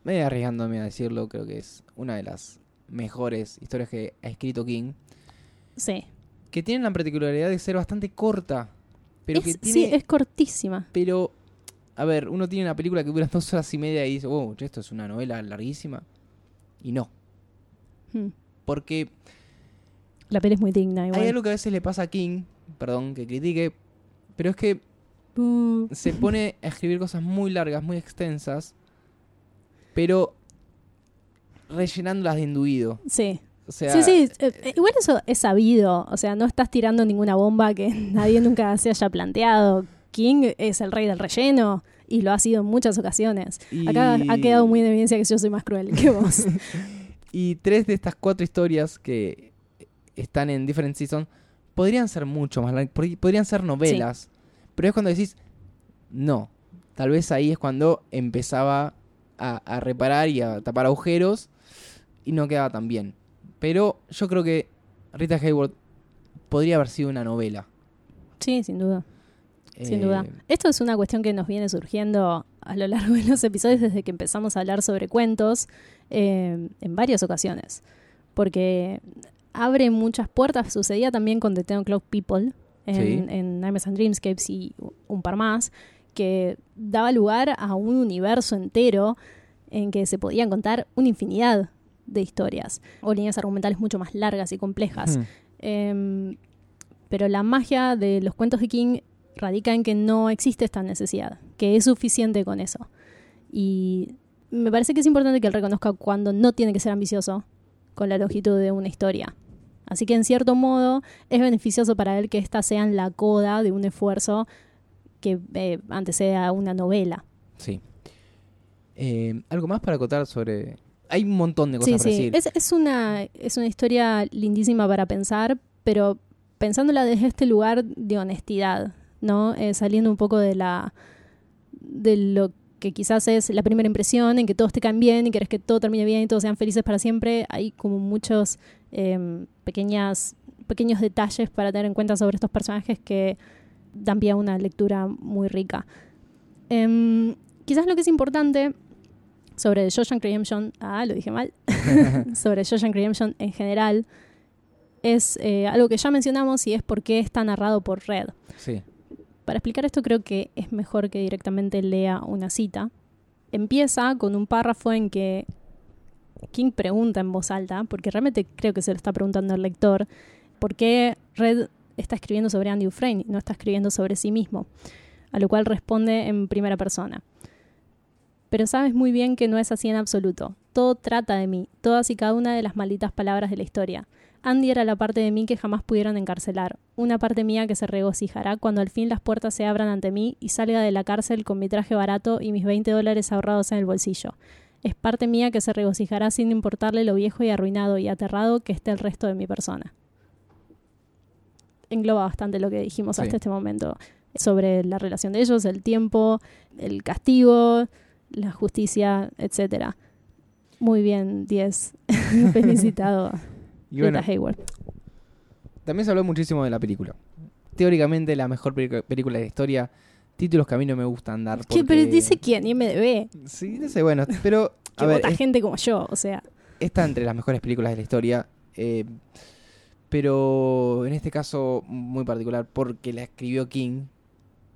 me voy arriesgándome a decirlo, creo que es una de las mejores historias que ha escrito King. Sí. Que tiene la particularidad de ser bastante corta. Pero Es- que Sí, tiene... es cortísima. Pero, a ver, uno tiene una película que dura *laughs* dos horas y media y dice, wow, esto es una novela larguísima. Y no. Hmm. Porque La peli es muy digna igual. hay algo que a veces le pasa a King, perdón que critique, pero es que se pone a escribir cosas muy largas, muy extensas, pero rellenándolas de induido. sí. O sea, sí, sí. eh, eh, igual eso es sabido. O sea, no estás tirando ninguna bomba que *laughs* nadie nunca se haya planteado. King es el rey del relleno y lo ha sido en muchas ocasiones. y- Acá ha quedado muy en evidencia que yo soy más cruel que vos. *laughs* *laughs* Y tres de estas cuatro historias que están en Different Season podrían ser mucho más largas, pod- podrían ser novelas. Pero es cuando decís, no. Tal vez ahí es cuando empezaba a, a reparar y a tapar agujeros y no quedaba tan bien. Pero yo creo que Rita Hayworth podría haber sido una novela. sí, sin duda. Sin Eh, duda. Esto es una cuestión que nos viene surgiendo a lo largo de los episodios desde que empezamos a hablar sobre cuentos eh, en varias ocasiones. Porque abre muchas puertas. Sucedía también con The Ten O'Clock People en, Sí. en Nightmares and Dreamscapes y un par más, que daba lugar a un universo entero en que se podían contar una infinidad de historias o líneas argumentales mucho más largas y complejas. Em, pero la magia de los cuentos de King radica en que no existe esta necesidad, que es suficiente con eso. Y me parece que es importante que él reconozca cuando no tiene que ser ambicioso con la longitud de una historia. Así que en cierto modo es beneficioso para él que éstas sean la coda de un esfuerzo que eh, antecede a una novela. Sí. Eh, ¿Algo más para acotar sobre...? Hay un montón de cosas Sí, para sí. decir. Es, es, una, es una historia lindísima para pensar, pero pensándola desde este lugar de honestidad, ¿no? Eh, saliendo un poco de la de lo que quizás es la primera impresión, en que todos te caen bien y querés que todo termine bien y todos sean felices para siempre. Hay como muchos eh, pequeñas, pequeños detalles para tener en cuenta sobre estos personajes que dan pie a una lectura muy rica. Em, quizás lo que es importante sobre Shawshank Redemption, ah, lo dije mal, *laughs* *laughs* sobre Shawshank Redemption en general, es eh, algo que ya mencionamos y es por qué está narrado por Red. Sí. Para explicar esto creo que es mejor que directamente lea una cita. Empieza con un párrafo en que King pregunta en voz alta, porque realmente creo que se lo está preguntando el lector, por qué Red está escribiendo sobre Andy Dufresne y no está escribiendo sobre sí mismo. A lo cual responde en primera persona. Pero sabes muy bien que no es así en absoluto. Todo trata de mí, todas y cada una de las malditas palabras de la historia. Andy era la parte de mí que jamás pudieron encarcelar, una parte mía que se regocijará cuando al fin las puertas se abran ante mí y salga de la cárcel con mi traje barato y mis 20 dólares ahorrados en el bolsillo. Es parte mía que se regocijará sin importarle lo viejo y arruinado y aterrado que esté el resto de mi persona. Engloba bastante lo que dijimos Sí. hasta este momento sobre la relación de ellos, el tiempo, el castigo, la justicia, etcétera. Muy bien, 10. *laughs* Felicitado Y bueno, Rita Hayworth. también se habló muchísimo de la película. Teóricamente la mejor película de la historia. Títulos que a mí no me gustan dar. ¿Qué? porque- Pero dice quién, IMDB. Sí, no sé, bueno, pero *laughs* Que a ver, vota es- gente como yo, o sea. está entre las mejores películas de la historia. eh, pero en este caso muy particular porque la escribió King.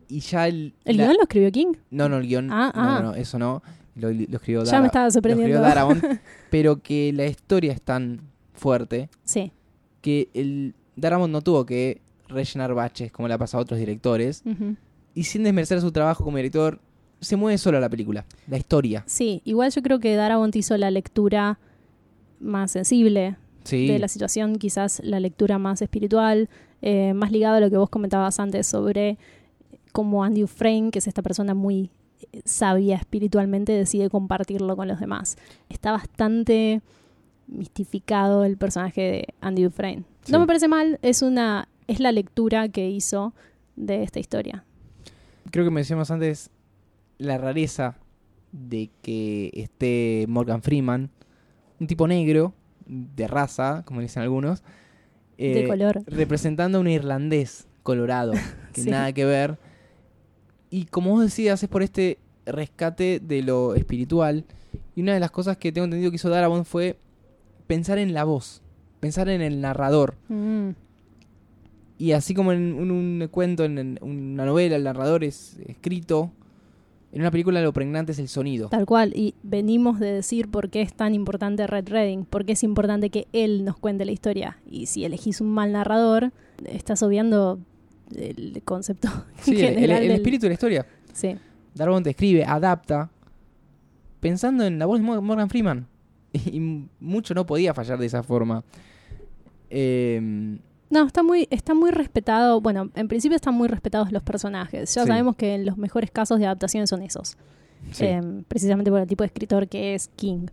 Y ya el... ¿El la- guion lo escribió King? No, no, el guion. Ah, no, ah. no, no, eso no. Lo, lo escribió Ya Dara- me estaba lo escribió sorprendiendo. Darabont, *laughs* pero que la historia es tan fuerte Sí. que el Darabont no tuvo que rellenar baches como le ha pasado a otros directores. Y sin desmerecer su trabajo como director, se mueve sola la película, la historia. Sí, igual yo creo que Darabont hizo la lectura más sensible Sí, de la situación, quizás la lectura más espiritual, eh, más ligada a lo que vos comentabas antes sobre cómo Andy Dufresne, que es esta persona muy eh, sabia espiritualmente, decide compartirlo con los demás. Está bastante mistificado el personaje de Andy Dufresne. No me parece mal, es una es la lectura que hizo de esta historia. Creo que mencionamos antes la rareza de que esté Morgan Freeman, un tipo negro, de raza, como dicen algunos, de eh, color. representando a un irlandés colorado, *laughs* que Sí. nada que ver. Y como vos decías, es por este rescate de lo espiritual. Y una de las cosas que tengo entendido que hizo Darabont fue pensar en la voz, pensar en el narrador. Mm, Y así como en un, un cuento, en, en una novela, el narrador es escrito, en una película lo pregnante es el sonido. Tal cual, y venimos de decir por qué es tan importante Red Redding, por qué es importante que él nos cuente la historia. Y si elegís un mal narrador, estás obviando el concepto *laughs* Sí, el, el- general el del- espíritu de la historia. Sí, Darabont escribe, adapta, pensando en la voz de Mo- Morgan Freeman. *laughs* Y, mucho no podía fallar de esa forma. Eh, No, está muy, está muy respetado. Bueno, en principio están muy respetados los personajes. Ya Sí. sabemos que los mejores casos de adaptaciones son esos. sí. em, precisamente por el tipo de escritor que es King.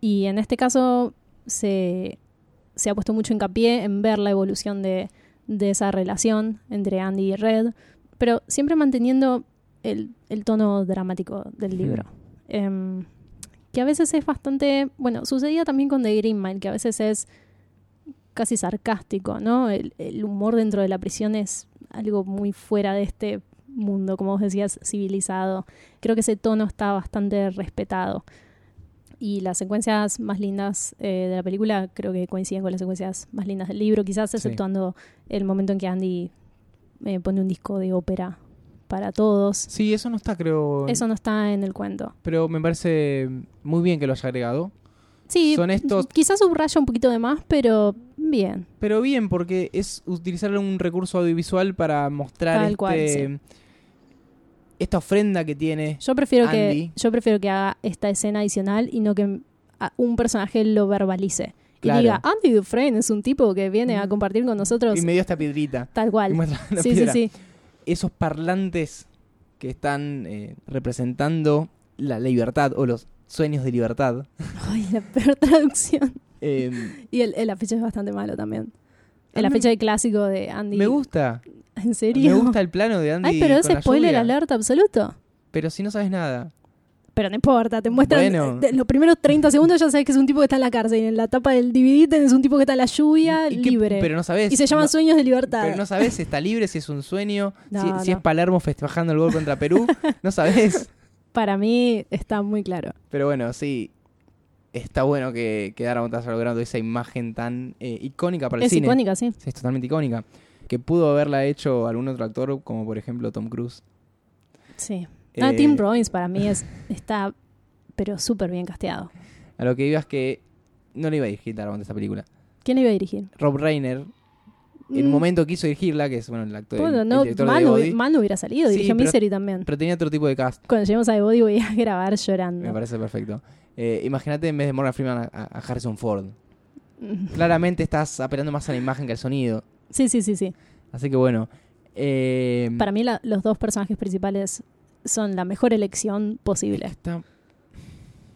Y en este caso se, se ha puesto mucho hincapié en ver la evolución de, de esa relación entre Andy y Red, pero siempre manteniendo el, el tono dramático del libro. Em, que a veces es bastante, bueno, sucedía también con The Green Mile, que a veces es casi sarcástico, ¿no? El, el humor dentro de la prisión es algo muy fuera de este mundo, como vos decías, civilizado. Creo que ese tono está bastante respetado. Y las secuencias más lindas eh, de la película creo que coinciden con las secuencias más lindas del libro, quizás Sí. exceptuando el momento en que Andy eh, pone un disco de ópera para todos. Sí, eso no está, creo. Eso no está en el cuento. Pero me parece muy bien que lo haya agregado. Sí, Son estos- quizás subraya un poquito de más, pero bien. Pero bien, porque es utilizar un recurso audiovisual para mostrar este, cual, sí. esta ofrenda que tiene. Yo prefiero Andy. que yo prefiero que haga esta escena adicional y no que un personaje lo verbalice. Claro. Y diga, Andy Dufresne es un tipo que viene a Mm. compartir con nosotros Y me dio esta piedrita. tal cual. Sí, sí, sí. Esos parlantes que están eh, representando la libertad o los sueños de libertad. Ay, la peor traducción. Eh, *laughs* Y el, el afiche es bastante malo también. El afiche clásico de Andy. me gusta. ¿En serio? Me gusta el plano de Andy. Ay, pero es spoiler lluvia. alert absoluto. Pero si no sabes nada. Pero no importa, te muestran Bueno. de- los primeros 30 segundos ya sabes que es un tipo que está en la cárcel y en la tapa del DVD tenés un tipo que está en la lluvia ¿Y qué- libre. Pero no sabes. y se llama no- Sueños de Libertad. Pero no sabes si está libre, si es un sueño, *laughs* No, si, si es Palermo festejando el gol contra Perú. *laughs* No sabes. Para mí está muy claro. Pero bueno, sí. Está bueno que, que Darabont haya logrado esa imagen tan eh, icónica para el Es cine. icónica, sí. Es totalmente icónica. Que pudo haberla hecho algún otro actor, como por ejemplo Tom Cruise. Sí. Ah, Eh, Tim Robbins para mí es, está, pero súper bien casteado. A lo que iba es que no le iba a dirigir Darabont esta película. ¿Quién le iba a dirigir? Rob Reiner en un Mm. momento quiso dirigirla, que es bueno, el actor Bueno, el, no, de Manu, Body, Manu hubiera salido, dirigió Misery también. pero tenía otro tipo de cast. Cuando lleguemos a The Body voy a *laughs* grabar Me llorando. parece perfecto. Eh, Imagínate en vez de Morgan Freeman a, a Harrison Ford. Mm. Claramente estás apelando más a la imagen que al sonido. Sí, sí, sí, sí. Así que bueno. eh, Para mí la- los dos personajes principales son la mejor elección posible. está-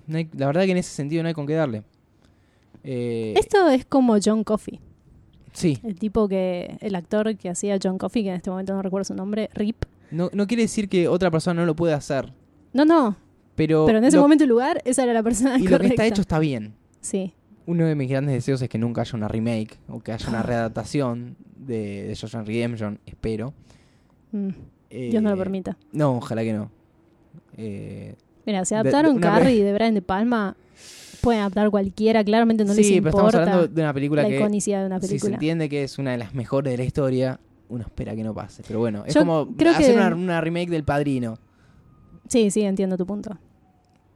no hay- la verdad que en ese sentido no hay con qué darle. Eh, Esto es como John Coffey, sí, el tipo que, el actor que hacía John Coffey, que en este momento no recuerdo su nombre, Rip. no, no quiere decir que otra persona no lo pueda hacer. No, no, Pero, pero en ese lo- momento y lugar, esa era la persona y lo que correcta. está hecho está bien. Sí, Uno de mis grandes deseos es que nunca haya una remake o que haya una *laughs* readaptación de, de Redemption, espero. Mm, Eh, Dios no lo permita. No, ojalá que no. Eh, Mira, si de- adaptaron de Carrie de Brian De Palma, pueden adaptar cualquiera, claramente no les sí, pero estamos importa hablando de una película la que iconicidad de una si se película. entiende que es una de las mejores de la historia, uno espera que no pase. Pero bueno, es Yo como creo hacer que- una, una remake del Padrino. Sí, sí, entiendo tu punto.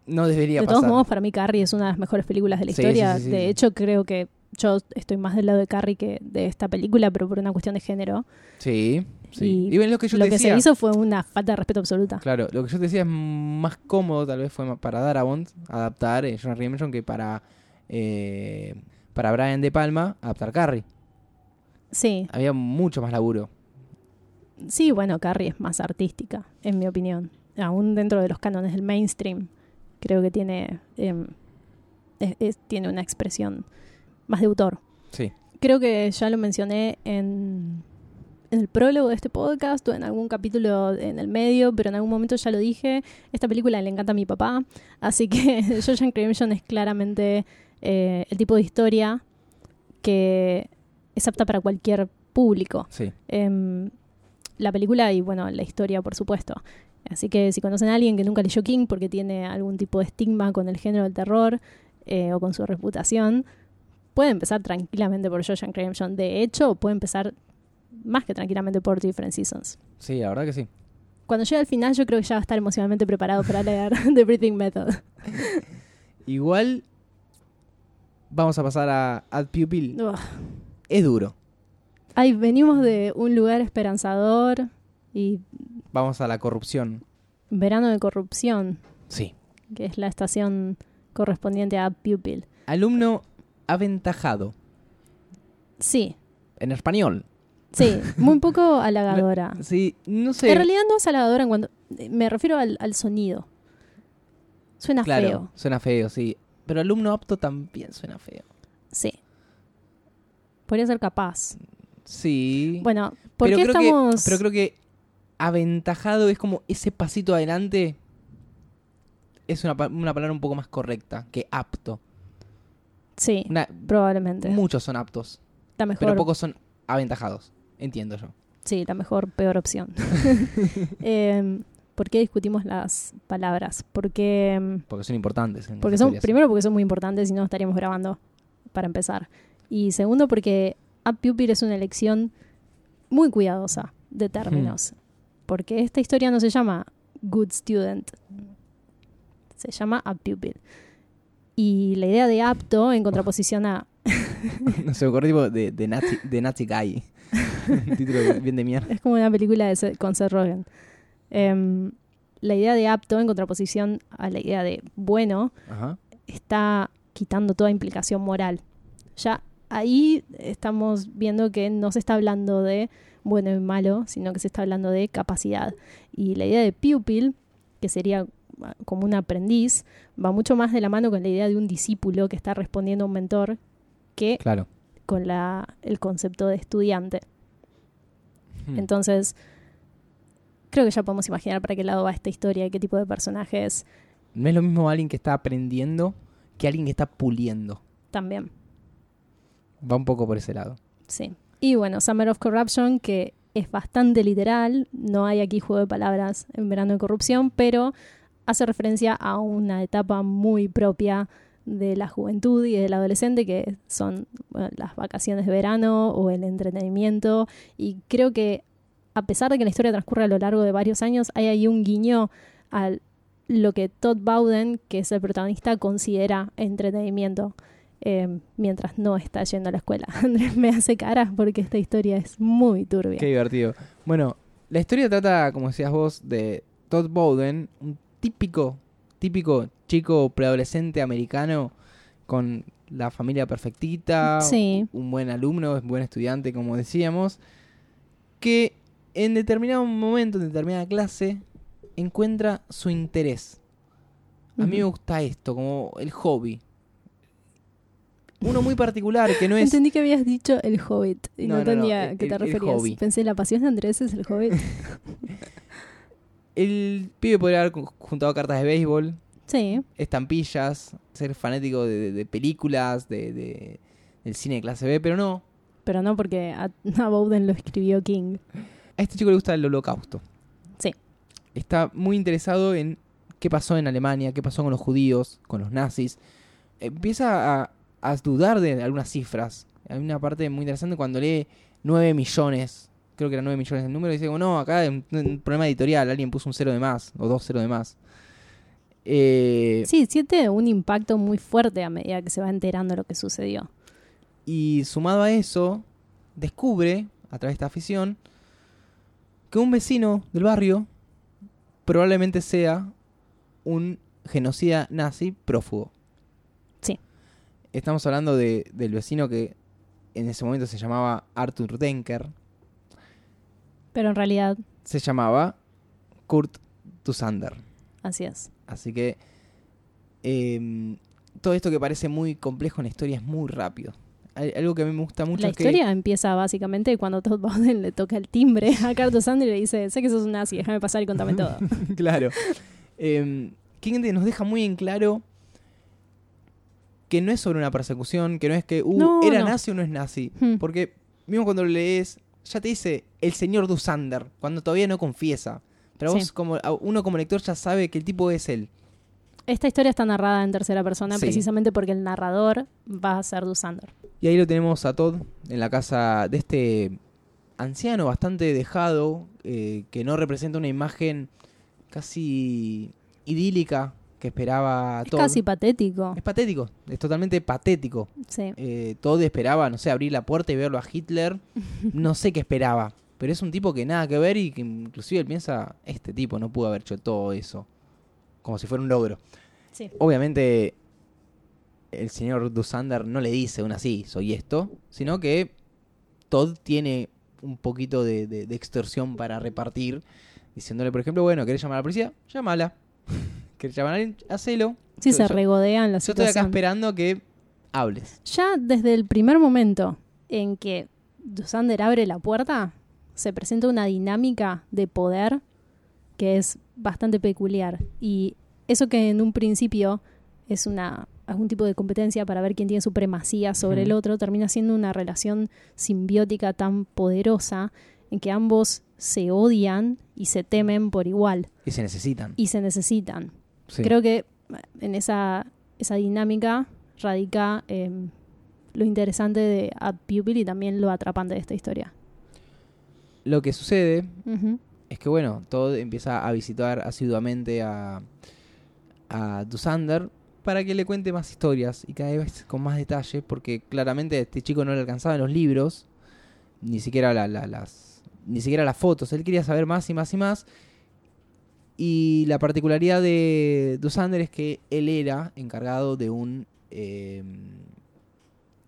No debería De pasar. todos modos, para mí Carrie es una de las mejores películas de la Sí, historia. sí, de hecho, creo que yo estoy más del lado de Carrie que de esta película, pero por una cuestión de género. Sí, sí. Y Y, ven lo que yo Lo que decía. se hizo fue una falta de respeto absoluta. Claro, lo que yo te decía es más cómodo, tal vez fue para Darabont adaptar eh, John Redemption que para eh, para Brian De Palma adaptar Carrie. Sí, Había mucho más laburo. sí, bueno, Carrie es más artística, en mi opinión. Aún dentro de los cánones del mainstream, creo que tiene, em, es- es- tiene una expresión más de autor. Sí. Creo que ya lo mencioné en, en el prólogo de este podcast o en algún capítulo en el medio, pero en algún momento ya lo dije. Esta película le encanta a mi papá, así que *laughs* Shawshank Redemption es claramente eh, el tipo de historia que es apta para cualquier público. Sí. Em, la película y, bueno, la historia, por supuesto. Así que si conocen a alguien que nunca leyó King porque tiene algún tipo de estigma con el género del terror eh, o con su reputación, puede empezar tranquilamente por Shawshank Redemption. De hecho, puede empezar más que tranquilamente por Different Seasons. Sí, la verdad que sí. Cuando llegue al final, yo creo que ya va a estar emocionalmente preparado para leer *laughs* The Breathing Method. *laughs* Igual vamos a pasar a Ad Pupil. Es duro. Ay, venimos de un lugar esperanzador y Vamos a la corrupción. verano de corrupción, Sí. que es la estación correspondiente a Pupil. Alumno aventajado. Sí, En español. Sí, *laughs* muy poco halagadora. Sí, no sé. En realidad no es halagadora en cuanto... Me refiero al, al sonido. Suena claro, feo. suena feo, sí. Pero alumno apto también suena feo. Sí. Podría ser capaz. Sí. Bueno, ¿por pero qué creo estamos...? que, pero creo que aventajado es como ese pasito adelante. Es una, una palabra un poco más correcta que apto. Sí, Una- probablemente. muchos son aptos, La mejor, pero pocos son aventajados. Entiendo yo. sí, la mejor, peor opción. *laughs* *laughs* Em, ¿Por qué discutimos las palabras? Porque, em, Porque son importantes. porque son, primero porque son muy importantes y no estaríamos grabando para empezar. Y segundo porque Up Pupil es una elección muy cuidadosa de términos. Porque esta historia no se llama Good Student, se llama Up Pupil. Y la idea de apto en contraposición a no se me ocurre tipo de, de, Nazi, de Nazi Guy. *laughs* Un título bien de mierda. Es como una película de Seth- con Seth Rogen. Em, la idea de apto en contraposición a la idea de bueno Ajá. está quitando toda implicación moral. Ya ahí estamos viendo que no se está hablando de bueno y malo, sino que se está hablando de capacidad. Y la idea de pupil, que sería ah, como un aprendiz, va mucho más de la mano con la idea de un discípulo que está respondiendo a un mentor que Claro. con la, el concepto de estudiante. Hmm. Entonces, creo que ya podemos imaginar para qué lado va esta historia y qué tipo de personajes No es lo mismo alguien que está aprendiendo que alguien que está puliendo. también. Va un poco por ese lado. Sí. Y bueno, Summer of Corruption, que es bastante literal, no hay aquí juego de palabras en verano de corrupción, pero hace referencia a una etapa muy propia de la juventud y del adolescente, que son las vacaciones de verano o el entretenimiento. Y creo que a pesar de que la historia transcurre a lo largo de varios años, hay ahí un guiño a lo que Todd Bowden, que es el protagonista, considera entretenimiento. eh, mientras no está yendo a la escuela. *laughs* Andrés me hace caras porque esta historia es muy turbia. Qué divertido. Bueno, la historia trata, como decías vos, de Todd Bowden, un típico, típico chico preadolescente americano con la familia perfectita, Sí. un buen alumno, un buen estudiante, como decíamos, que en determinado momento, en determinada clase, encuentra su interés. A mí me gusta esto, como el hobby. Uno muy particular que no es... Entendí que habías dicho el Hobbit y no, No, no, no, entendía a el- qué te el- referías. Pensé, la pasión de Andrés es el Hobbit. *laughs* El pibe podría haber ju- juntado cartas de béisbol, sí, estampillas, ser fanático de, películas, de, de- del cine de clase B, pero no. pero no porque a, *laughs* a Bowden lo escribió King. A este chico le gusta el holocausto. Sí. Está muy interesado en qué pasó en Alemania, qué pasó con los judíos, con los nazis. Empieza a, a dudar de algunas cifras. Hay una parte muy interesante cuando lee 9 millones. Creo que eran 9 millones el número. Y dice, no, acá hay un, un problema editorial. Alguien puso un cero de más o dos cero de más. Eh, Sí, siente un impacto muy fuerte a medida que se va enterando de lo que sucedió. Y sumado a eso, descubre, a través de esta afición, que un vecino del barrio probablemente sea un genocida nazi prófugo. Sí. Estamos hablando de- del vecino que en ese momento se llamaba Arthur Denker. Pero en realidad, Se llamaba Kurt Tusander. así es. Así que em, todo esto que parece muy complejo en la historia es muy rápido. Hay- Algo que a mí me gusta mucho La es que... historia empieza básicamente cuando Todd Bowden le toca el timbre a Carlos Sanders y le dice, sé que sos un nazi, déjame pasar y contame todo. *laughs* claro. Eh, King nos deja muy en claro que no es sobre una persecución, que no es que, uh, No, era no. nazi o no es nazi. Hmm. Porque mismo cuando lo lees, ya te dice el señor Dusander, cuando todavía no confiesa. Pero Sí. vos, como, uno como lector ya sabe que el tipo es él. Esta historia está narrada en tercera persona Sí. precisamente porque el narrador va a ser Dusander. Y ahí lo tenemos a Todd en la casa de este anciano bastante dejado, eh, que no representa una imagen casi idílica que esperaba Es Todd. casi patético. Es patético, es totalmente patético. Sí. Eh, Todd esperaba, no sé, abrir la puerta y verlo a Hitler. *laughs* No sé qué esperaba. Pero es un tipo que nada que ver y que inclusive él piensa, este tipo no pudo haber hecho todo eso. Como si fuera un logro. Sí. Obviamente el señor Dusander no le dice aún así, soy esto, sino que Todd tiene un poquito de, de- de extorsión para repartir, diciéndole, por ejemplo, bueno, ¿querés llamar a la policía? Llámala. *laughs* ¿Querés llamar a alguien? Hacelo. Sí, se regodean la Yo estoy acá esperando que hables. Ya desde el primer momento en que Dusander abre la puerta, se presenta una dinámica de poder que es bastante peculiar. Y eso que en un principio es una algún tipo de competencia para ver quién tiene supremacía sobre el otro, termina siendo una relación simbiótica tan poderosa en que ambos se odian y se temen por igual Y se necesitan. y se necesitan. Sí. Creo que en esa, esa dinámica radica eh, lo interesante de A Pupil y también lo atrapante de esta historia. Lo que sucede es que, bueno, Todd empieza a visitar asiduamente a, a Dusander para que le cuente más historias y cada vez con más detalle, porque claramente a este chico no le alcanzaban los libros, ni siquiera la- la- las ni siquiera las fotos, él quería saber más y más y más. Y la particularidad de Dusander es que él era encargado de un eh,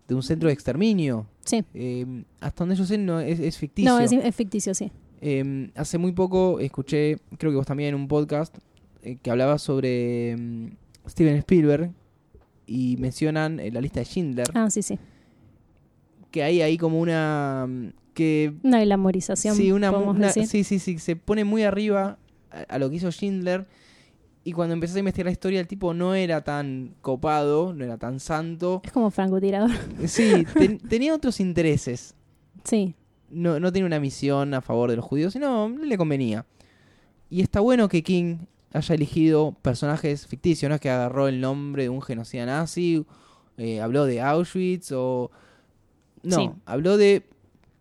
de un centro de exterminio. Sí. Eh, hasta donde yo sé no es, es ficticio. No, es, es ficticio, sí. Eh, hace muy poco escuché, creo que vos también, un podcast eh, que hablaba sobre mm, Steven Spielberg y mencionan eh, la lista de Schindler, Ah, sí, sí. que hay ahí como una... que Una glamorización, sí, una, una- decir. sí, sí, sí, se pone muy arriba a, a lo que hizo Schindler y cuando empecé a investigar la historia el tipo no era tan copado, no era tan santo. Es como francotirador. Sí, ten- *laughs* tenía otros intereses. Sí. no, no tiene una misión a favor de los judíos, sino le convenía. Y está bueno que King haya elegido personajes ficticios, no es que agarró el nombre de un genocida nazi, eh, habló de Auschwitz o... No, Sí. habló de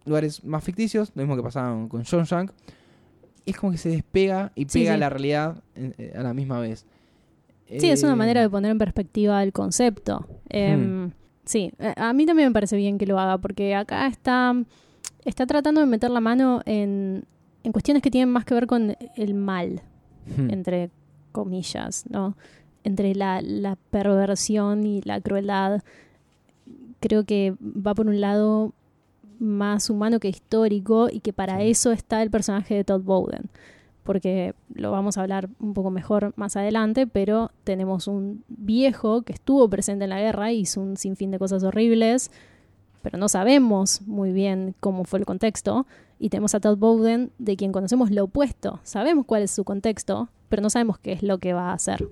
lugares más ficticios, lo mismo que pasaba con John Shank. Es como que se despega y Sí, pega sí. la realidad eh, a la misma vez. Sí, es una Eh, manera de poner en perspectiva el concepto. Em, Sí, eh, a mí también me parece bien que lo haga, porque acá está, está tratando de meter la mano en, en cuestiones que tienen más que ver con el mal, Hmm. entre comillas, ¿no? Entre la, la perversión y la crueldad. Creo que va por un lado más humano que histórico y que para eso está el personaje de Todd Bowden. Porque lo vamos a hablar un poco mejor más adelante, pero tenemos un viejo que estuvo presente en la guerra, hizo un sinfín de cosas horribles, pero no sabemos muy bien cómo fue el contexto. Y tenemos a Todd Bowden, de quien conocemos lo opuesto. Sabemos cuál es su contexto, pero no sabemos qué es lo que va a hacer.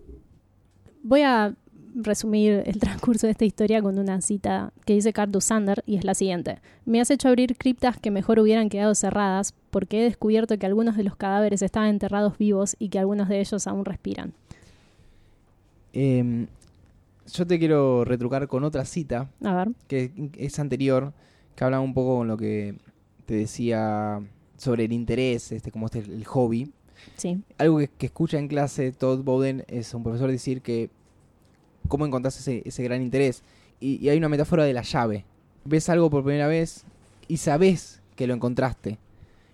Voy a resumir el *laughs* transcurso de esta historia con una cita que dice Carl Sander y es la siguiente. Me has hecho abrir criptas que mejor hubieran quedado cerradas porque he descubierto que algunos de los cadáveres estaban enterrados vivos y que algunos de ellos aún respiran. Em, yo te quiero retrucar con otra cita A ver. que es anterior, que habla un poco con lo que te decía sobre el interés, este, como este el hobby. Sí. Algo que, que escucha en clase Todd Bowden es un profesor decir que cómo encontrás ese, ese gran interés. Y, y hay una metáfora de la llave. Ves algo por primera vez y sabes que lo encontraste.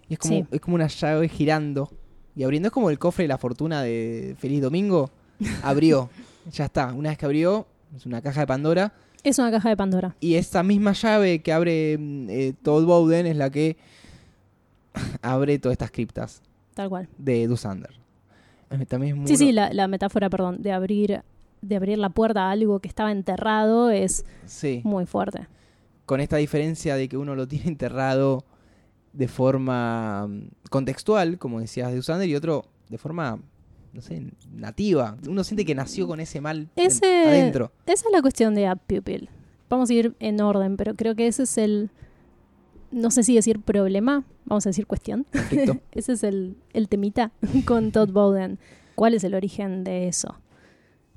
Y es como, Sí. es como una llave girando y abriendo. Es como el cofre de la fortuna de Feliz Domingo. *laughs* Abrió. ya está. Una vez que abrió, es una caja de Pandora. Es una caja de Pandora. Y esa misma llave que abre eh, Todd Bowden es la que *laughs* abre todas estas criptas Tal cual. de Dusander. También es muy Sí, sí, la metáfora, perdón, de abrir, de abrir la puerta a algo que estaba enterrado es sí. muy fuerte. Con esta diferencia de que uno lo tiene enterrado de forma mm, contextual, como decías de Dusander, y otro de forma, no sé, nativa. Uno siente que nació con ese mal Ese- adentro. Esa es la cuestión de Up Pupil. Vamos a ir en orden, pero creo que ese es el. No sé si decir problema, vamos a decir cuestión. *laughs* Ese es el, el temita *laughs* con Todd Bowden. ¿Cuál es el origen de eso?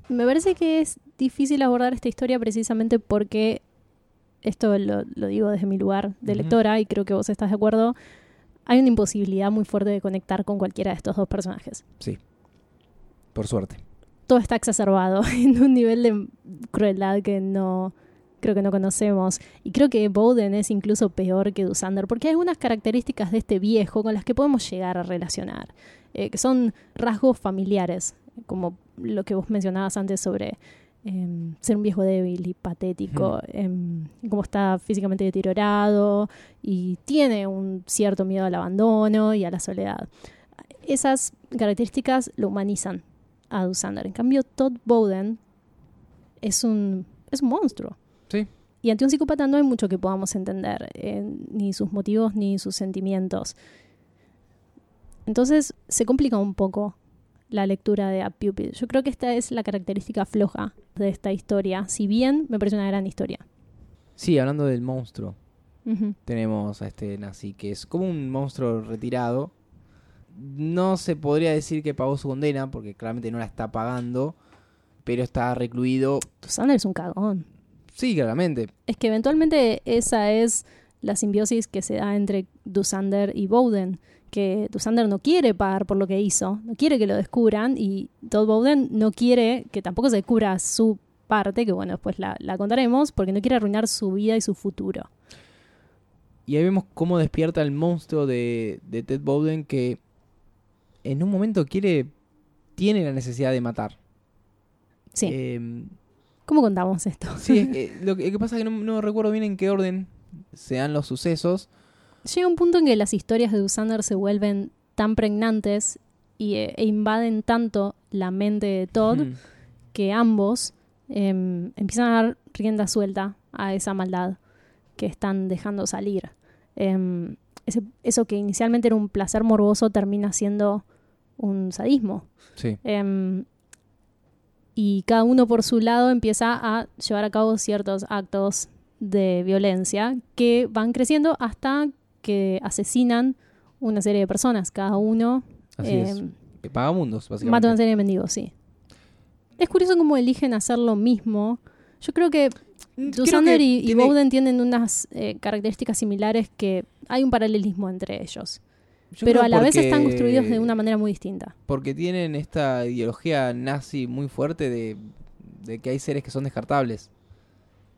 Me parece que es difícil abordar esta historia precisamente porque, esto lo, lo digo desde mi lugar de lectora y creo que vos estás de acuerdo, hay una imposibilidad muy fuerte de conectar con cualquiera de estos dos personajes. Sí. Por suerte. todo está exacerbado *laughs* en un nivel de crueldad que no creo que no conocemos y creo que Bowden es incluso peor que Dusander porque hay algunas características de este viejo con las que podemos llegar a relacionar eh, que son rasgos familiares como lo que vos mencionabas antes sobre em, ser un viejo débil y patético em, cómo está físicamente deteriorado y tiene un cierto miedo al abandono y a la soledad esas características lo humanizan a Dusander. En cambio, Todd Bowden es un, es un monstruo. Sí. Y ante un psicópata no hay mucho que podamos entender, eh, ni sus motivos ni sus sentimientos. Entonces se complica un poco la lectura de A Pupil. Yo creo que esta es la característica floja de esta historia, si bien me parece una gran historia. Sí, hablando del monstruo. Tenemos a este nazi que es como un monstruo retirado. No se podría decir que pagó su condena, porque claramente no la está pagando, pero está recluido. Dusander es un cagón. Sí, claramente. Es que eventualmente esa es la simbiosis que se da entre Dusander y Bowden. Que Dusander no quiere pagar por lo que hizo, no quiere que lo descubran y Todd Bowden no quiere que tampoco se descubra su parte, que bueno, después la, la contaremos, porque no quiere arruinar su vida y su futuro. Y ahí vemos cómo despierta el monstruo de, de Ted Bowden que en un momento quiere, tiene la necesidad de matar. Sí. Eh, ¿Cómo contamos esto? sí, es *laughs* que- lo, que, lo que pasa es que no, no recuerdo bien en qué orden se dan los sucesos. Llega un punto en que las historias de Dusander se vuelven tan pregnantes y, eh, e invaden tanto la mente de Todd Mm, que ambos em, empiezan a dar rienda suelta a esa maldad que están dejando salir. Em, ese- eso que inicialmente era un placer morboso termina siendo un sadismo. sí. Em, y cada uno por su lado empieza a llevar a cabo ciertos actos de violencia que van creciendo hasta que asesinan una serie de personas. Cada uno Así es. em, Pagamundos, básicamente. Mata una serie de mendigos, sí. Es curioso cómo eligen hacer lo mismo. Yo creo que Mm, Dusander y, y Bowden tienen unas eh, características similares que hay un paralelismo entre ellos. yo pero a la vez están construidos de una manera muy distinta. Porque tienen esta ideología nazi muy fuerte de, de que hay seres que son descartables.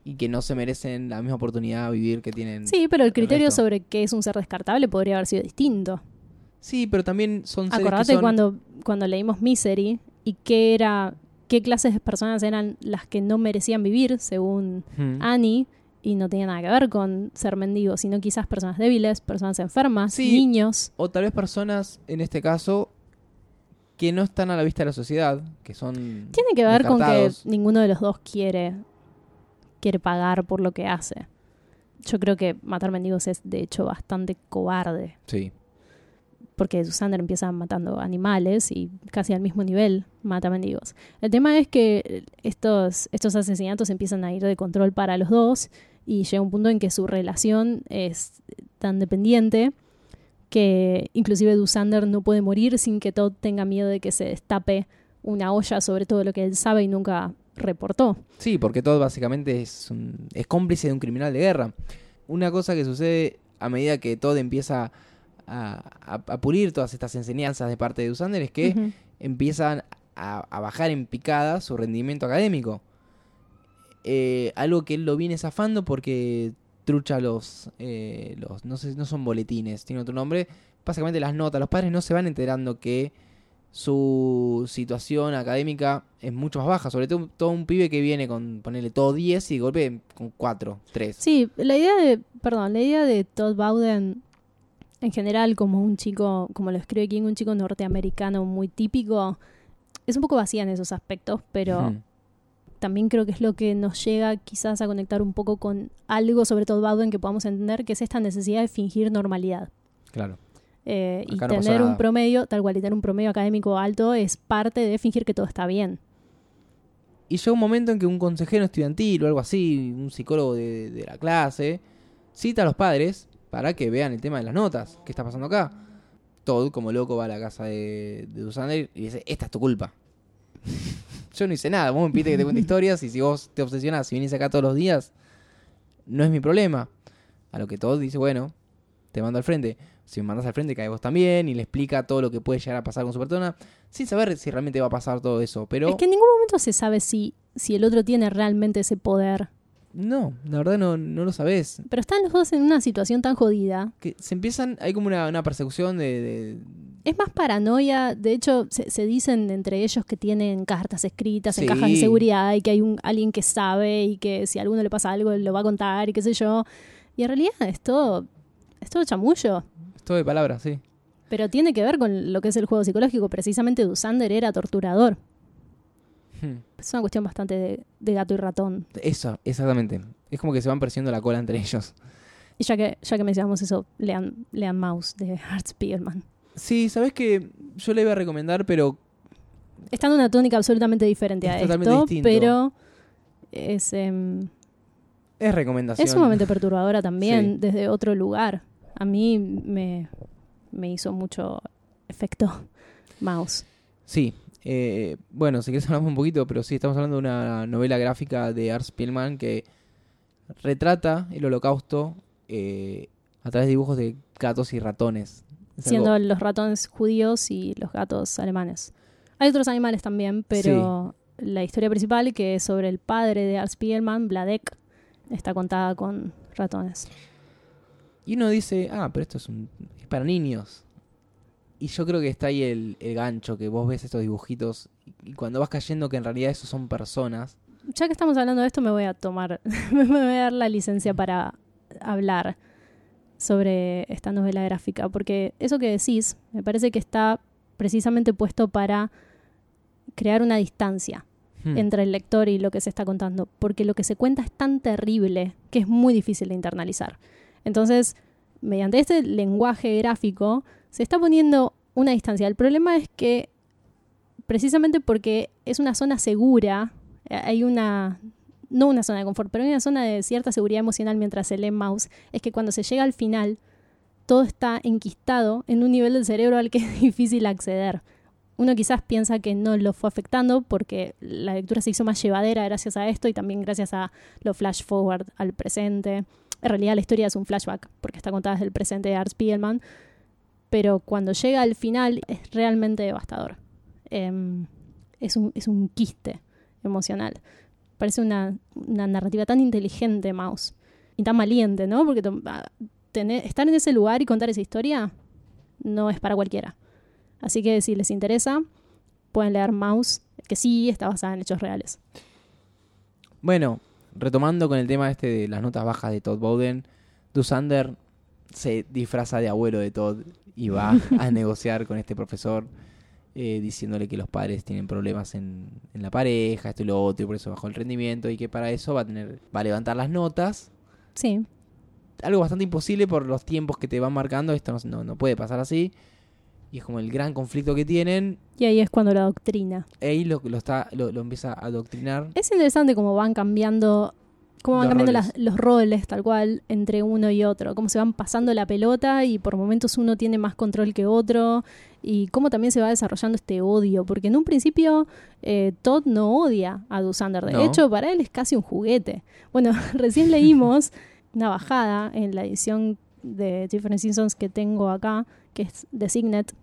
Y que no se merecen la misma oportunidad a vivir que tienen. Sí, pero el criterio sobre qué es un ser descartable podría haber sido distinto. Sí, pero también son seres que Acordate son- cuando, cuando leímos Misery y qué era, qué clases de personas eran las que no merecían vivir, según Hmm. Annie, y no tenía nada que ver con ser mendigo, sino quizás personas débiles, personas enfermas, Sí. niños. O tal vez personas, en este caso, que no están a la vista de la sociedad, que son. Tiene que ver con que ninguno de los dos quiere, quiere pagar por lo que hace. Yo creo que matar mendigos es de hecho bastante cobarde. Sí. porque Susander empieza matando animales y casi al mismo nivel mata mendigos. El tema es que estos, estos asesinatos empiezan a ir de control para los dos y llega un punto en que su relación es tan dependiente que inclusive Dusander no puede morir sin que Todd tenga miedo de que se destape una olla sobre todo lo que él sabe y nunca reportó. Sí, porque todo básicamente es, un- es cómplice de un criminal de guerra. Una cosa que sucede a medida que Todd empieza a, a- a pulir todas estas enseñanzas de parte de Usander es que empiezan a, a bajar en picada su rendimiento académico. Eh, algo que él lo viene zafando porque trucha los, eh, los no sé, no son boletines, tiene otro nombre. Básicamente las notas. Los padres no se van enterando que su situación académica es mucho más baja. Sobre todo, todo un pibe que viene con ponerle todo 10 y de golpe con 4, 3. Sí, la idea de, perdón, la idea de Todd Bowden en general como un chico, como lo escribe King, un chico norteamericano muy típico, es un poco vacía en esos aspectos, pero también creo que es lo que nos llega quizás a conectar un poco con algo sobre Todd Bowden que podamos entender, que es esta necesidad de fingir normalidad. Claro. Eh, y no tener un promedio, tal cual, y tener un promedio académico alto es parte de fingir que todo está bien. Y llega un momento en que un consejero estudiantil o algo así, un psicólogo de, de la clase, cita a los padres para que vean el tema de las notas. ¿Qué está pasando acá? Todd, como loco, va a la casa de, de Dusander y dice, esta es tu culpa. *laughs* Yo no hice nada, vos me pidiste que te cuente *laughs* historias y si vos te obsesionás y vinís acá todos los días, no es mi problema. A lo que Todd dice, bueno, te mando al frente. Si me mandas al frente, cae vos también y le explica todo lo que puede llegar a pasar con su persona, sin saber si realmente va a pasar todo eso. Pero Es que en ningún momento se sabe si, si el otro tiene realmente ese poder. no, la verdad no, no lo sabes. Pero están los dos en una situación tan jodida. Que se empiezan, hay como una, una persecución de, de- Es más paranoia. De hecho, se, se dicen entre ellos que tienen cartas escritas en cajas de seguridad y que hay un, alguien que sabe y que si a alguno le pasa algo lo va a contar y qué sé yo. Y en realidad es todo, es todo chamullo. Todo de palabras, sí. Pero tiene que ver con lo que es el juego psicológico. Precisamente Dusander era torturador. Hmm. Es una cuestión bastante de, de gato y ratón. Eso, exactamente. Es como que se van persiguiendo la cola entre ellos. Y ya que, ya que mencionamos eso, lean, lean Mouse de Art Spiegelman. Sí, sabes que yo le iba a recomendar, pero Está en una tónica absolutamente diferente Es a totalmente esto, distinto. pero es, em, es recomendación. es sumamente perturbadora también Sí. desde otro lugar. A mí me, me hizo mucho efecto *laughs* Mouse. Sí. eh, bueno, si quieres hablamos un poquito, pero sí, estamos hablando de una novela gráfica de Art Spiegelman que retrata el holocausto eh, a través de dibujos de gatos y ratones. Es siendo algo- los ratones judíos y los gatos alemanes. Hay otros animales también, pero la historia principal, que es sobre el padre de Art Spiegelman, Vladek, está contada con ratones. Y uno dice, ah, pero esto es, un, es para niños. Y yo creo que está ahí el, el gancho, que vos ves estos dibujitos y cuando vas cayendo que en realidad esos son personas. Ya que estamos hablando de esto, me voy a tomar, *laughs* me voy a dar la licencia para hablar sobre esta novela gráfica, porque eso que decís me parece que está precisamente puesto para crear una distancia Hmm. entre el lector y lo que se está contando, porque lo que se cuenta es tan terrible que es muy difícil de internalizar. Entonces, mediante este lenguaje gráfico, se está poniendo una distancia. El problema es que, precisamente porque es una zona segura, eh, hay una, no una zona de confort, pero hay una zona de cierta seguridad emocional mientras se lee mouse, es que cuando se llega al final, todo está enquistado en un nivel del cerebro al que *laughs* es difícil acceder uno quizás piensa que no lo fue afectando porque la lectura se hizo más llevadera gracias a esto y también gracias a lo flash forward al presente. En realidad la historia es un flashback porque está contada desde el presente de Art Spiegelman, pero cuando llega al final es realmente devastador. Em, es, un, es un quiste emocional. parece una, una narrativa tan inteligente, Mouse. Y tan valiente, ¿no? Porque ah, tener- estar en ese lugar y contar esa historia no es para cualquiera. Así que si les interesa, pueden leer Mouse, que sí está basada en hechos reales. Bueno, retomando con el tema este de las notas bajas de Todd Bowden, Dusander se disfraza de abuelo de Todd y va a *laughs* negociar con este profesor eh, diciéndole que los padres tienen problemas en, en la pareja, esto y lo otro, y por eso bajó el rendimiento y que para eso va a tener va a levantar las notas. Sí, Algo bastante imposible por los tiempos que te van marcando, esto no, no, no puede pasar así. Y es como el gran conflicto que tienen. y ahí es cuando la doctrina. Ahí lo, lo, está, lo, lo empieza a adoctrinar. Es interesante cómo van cambiando, cómo van Los cambiando roles. las- los roles tal cual entre uno y otro, cómo se van pasando la pelota y por momentos uno tiene más control que otro y cómo también se va desarrollando este odio, porque en un principio eh, Todd no odia a Dusander, de No. hecho para él es casi un juguete. Bueno, *laughs* recién leímos una bajada en la edición de Different Seasons que tengo acá, que es de Signet,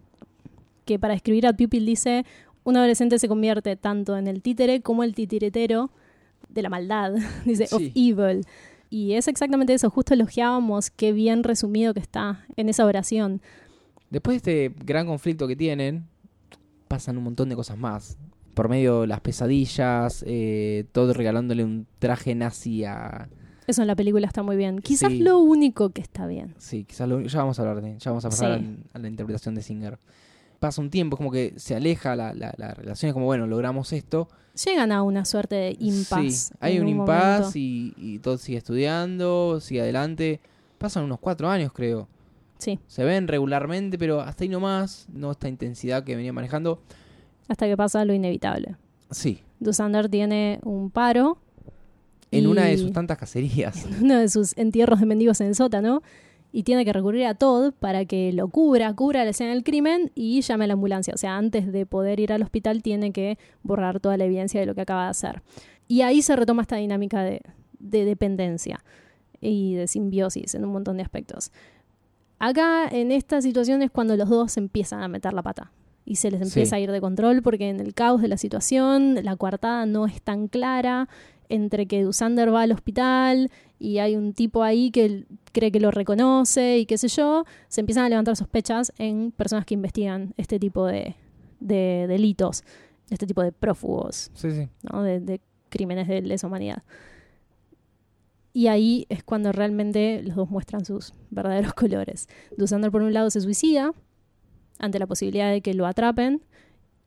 que para escribir a Pupil dice, un adolescente se convierte tanto en el títere como el titiritero de la maldad, *laughs* dice, of evil. Y es exactamente eso, justo elogiábamos qué bien resumido que está en esa oración. Después de este gran conflicto que tienen, pasan un montón de cosas más. Por medio de las pesadillas, eh, todo regalándole un traje nazi a... Eso en la película está muy bien. Quizás Sí. lo único que está bien. Sí, quizás lo- ya vamos a hablar de... Ya vamos a pasar Sí. a, a la interpretación de Singer. Pasa un tiempo, es como que se aleja la, la, la relación, es como, bueno, logramos esto. Llegan a una suerte de impasse. Sí, hay un, un impasse y, y todo sigue estudiando, sigue adelante. Pasan unos cuatro años, creo. Sí, Se ven regularmente, pero hasta ahí nomás, no esta intensidad que venía manejando. hasta que pasa lo inevitable. Sí, Dusander tiene un paro en una de sus tantas cacerías. *laughs* en uno de sus entierros de mendigos en el sótano y tiene que recurrir a Todd para que lo cubra, cubra la escena del crimen y llame a la ambulancia. O sea, antes de poder ir al hospital tiene que borrar toda la evidencia de lo que acaba de hacer. Y ahí se retoma esta dinámica de, de dependencia y de simbiosis en un montón de aspectos. Acá, en esta situación, es cuando los dos empiezan a meter la pata y se les empieza Sí. a ir de control porque en el caos de la situación la coartada no es tan clara entre que Dusander va al hospital y hay un tipo ahí que cree que lo reconoce y qué sé yo, se empiezan a levantar sospechas en personas que investigan este tipo de, de delitos, este tipo de prófugos, Sí, sí. ¿no? de, de crímenes de lesa humanidad. Y ahí es cuando realmente los dos muestran sus verdaderos *laughs* colores. Dusander por un lado se suicida ante la posibilidad de que lo atrapen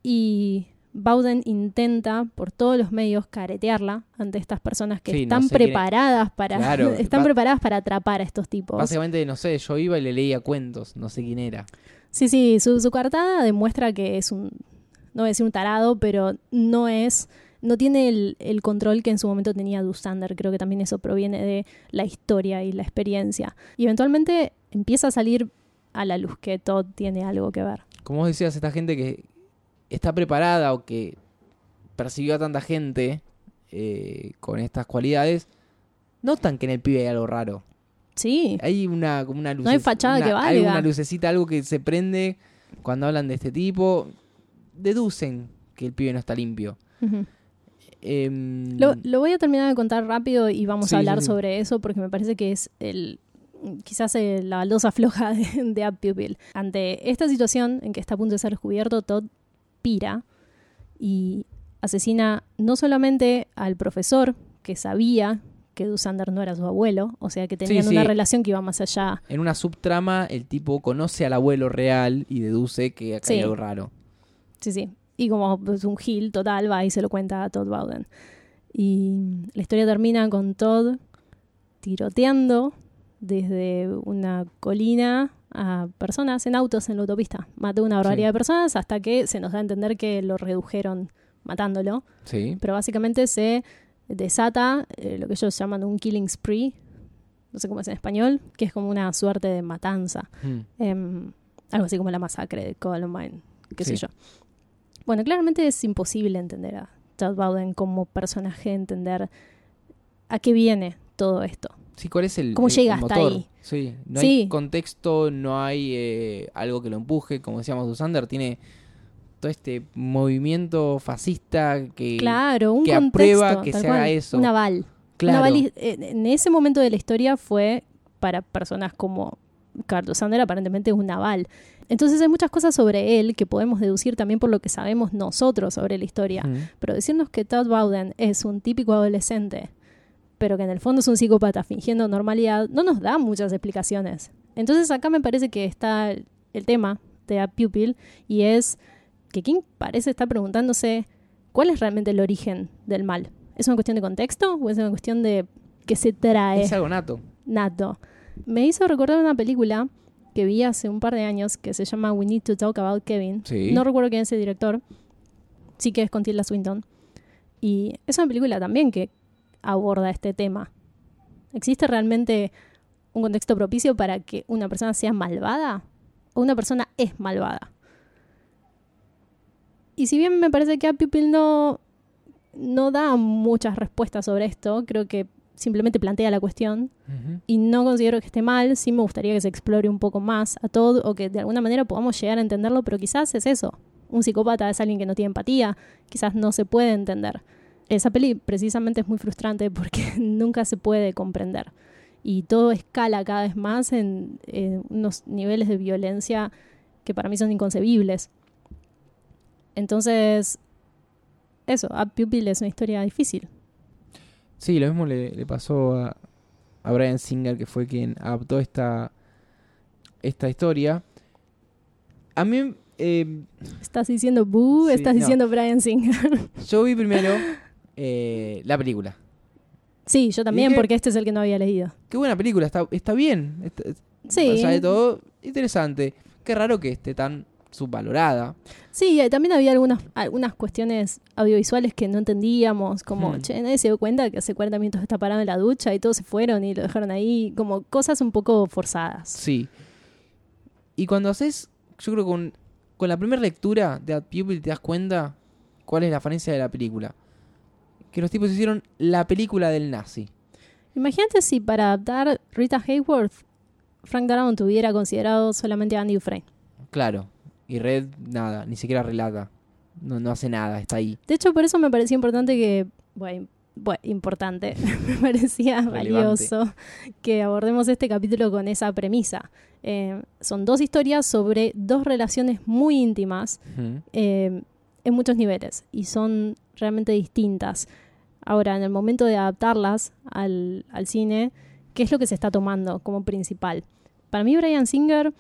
y Bowden intenta por todos los medios caretearla ante estas personas que Sí, no están sé preparadas para Claro, *laughs* están preparadas para atrapar a estos tipos. Básicamente, no sé, yo iba y le leía cuentos, no sé quién era. Sí, sí, su, su cartada demuestra que es un, no voy a decir un tarado, pero no es, no tiene el, el control que en su momento tenía Dusander. Creo que también eso proviene de la historia y la experiencia. Y eventualmente empieza a salir a la luz que Todd tiene algo que ver. Como vos decías, esta gente que está preparada o que percibió a tanta gente eh, con estas cualidades, notan que en el pibe hay algo raro. Sí, Hay una, como una No hay fachada una- que Hay valga. una lucecita, algo que se prende cuando hablan de este tipo. Deducen que el pibe no está limpio. Em, Lo, lo voy a terminar de contar rápido y vamos Sí, a hablar sí, sí. sobre eso porque me parece que es el quizás eh, la baldosa *laughs* floja de, de Up Pupil. Ante esta situación en que está a punto de ser descubierto, Todd y asesina no solamente al profesor que sabía que Dusander no era su abuelo, o sea que tenían Sí, una relación que iba más allá. En una subtrama, el tipo conoce al abuelo real y deduce que acá hay Sí. algo raro. Sí, sí. Y como es un gil total, va y se lo cuenta a Todd Bowden. Y la historia termina con Todd tiroteando desde una colina a personas en autos en la autopista. Mató una barbaridad Sí. de personas hasta que se nos da a entender que lo redujeron matándolo. Sí. Pero básicamente se desata eh, lo que ellos llaman un killing spree, no sé cómo es en español, que es como una suerte de matanza. Mm. Em, algo así como la masacre de Columbine, qué sé yo. Bueno, claramente es imposible entender a Todd Bowden como personaje, entender a qué viene todo esto. Sí, ¿cuál es el, ¿Cómo el- llega el hasta motor? ahí? Sí, no Sí. hay contexto, no hay eh, algo que lo empuje. Como decíamos, Dusander tiene todo este movimiento fascista que, Claro, un que contexto, aprueba que se cual, haga eso. Un aval. Un Claro. aval y- en ese momento de la historia fue para personas como Carlos Sander aparentemente un aval. Entonces hay muchas cosas sobre él que podemos deducir también por lo que sabemos nosotros sobre la historia. Pero decirnos que Todd Bowden es un típico adolescente, pero que en el fondo es un psicópata fingiendo normalidad, no nos da muchas explicaciones. Entonces acá me parece que está el, tema de A Pupil y es que King parece estar preguntándose cuál es realmente el origen del mal. ¿Es una cuestión de contexto o es una cuestión de que se trae Es algo nato. nato? Me hizo recordar una película que vi hace un par de años que se llama We Need to Talk About Kevin. Sí. No recuerdo quién es el director. Sí que es con Tilda Swinton. Y es una película también que aborda este tema. ¿Existe realmente un contexto propicio para que una persona sea malvada? ¿O una persona es malvada? Y si bien me parece que a Pupil no, no da muchas respuestas sobre esto, creo que simplemente plantea la cuestión y no considero que esté mal, sí me gustaría que se explore un poco más a todo o que de alguna manera podamos llegar a entenderlo, pero quizás es eso. Un psicópata es alguien que no tiene empatía, quizás no se puede entender. Esa peli precisamente es muy frustrante porque *laughs* nunca se puede comprender y todo escala cada vez más en, en unos niveles de violencia que para mí son inconcebibles. Entonces, eso, A Pupil es una historia difícil. Sí, lo mismo le, le pasó a, a Brian Singer, que fue quien adaptó esta, esta historia. A mí, eh, Estás diciendo Boo, Sí, estás no. diciendo Brian Singer. yo vi primero *laughs* eh, la película. Sí, yo también, porque este es el que no había leído. Qué buena película, está, está bien. Está, Sí. Sea, de todo, interesante. Qué raro que esté tan subvalorada. Sí, también había algunas, algunas cuestiones audiovisuales que no entendíamos, como, Hmm. che, nadie se dio cuenta que hace 40 minutos está parado en la ducha y todos se fueron y lo dejaron ahí, como cosas un poco forzadas. Sí. Y cuando haces, yo creo que con, con la primera lectura de Ad Pupil te das cuenta cuál es la falencia de la película. Que los tipos hicieron la película del nazi. Imagínate si para adaptar Rita Hayworth, Frank Darabont hubiera considerado solamente a Andy Dufresne. Claro. Y Red, nada, ni siquiera relata. No, no hace nada, está ahí. De hecho, por eso me parecía importante que, bueno, bueno, importante, *laughs* me parecía Relevante. valioso que abordemos este capítulo con esa premisa. Eh, son dos historias sobre dos relaciones muy íntimas eh, en muchos niveles y son realmente distintas. Ahora, en el momento de adaptarlas al, al cine, ¿qué es lo que se está tomando como principal? Para mí, Brian Singer,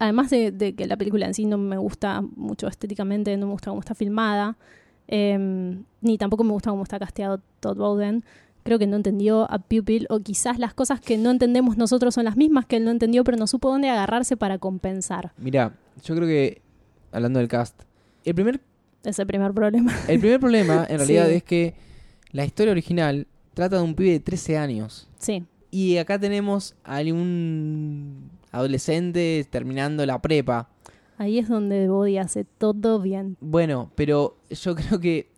además de, que la película en sí no me gusta mucho estéticamente, no me gusta cómo está filmada, eh, ni tampoco me gusta cómo está casteado Todd Bowden, creo que no entendió a Pupil, o quizás las cosas que no entendemos nosotros son las mismas que él no entendió, pero no supo dónde agarrarse para compensar. Mira, yo creo que, hablando del cast, el primer, es el primer problema. el primer problema en *laughs* realidad Sí. es que la historia original trata de un pibe de 13 años. Sí. Y acá tenemos a un adolescente terminando la prepa. Ahí es donde Body hace todo bien. Bueno, pero yo creo que,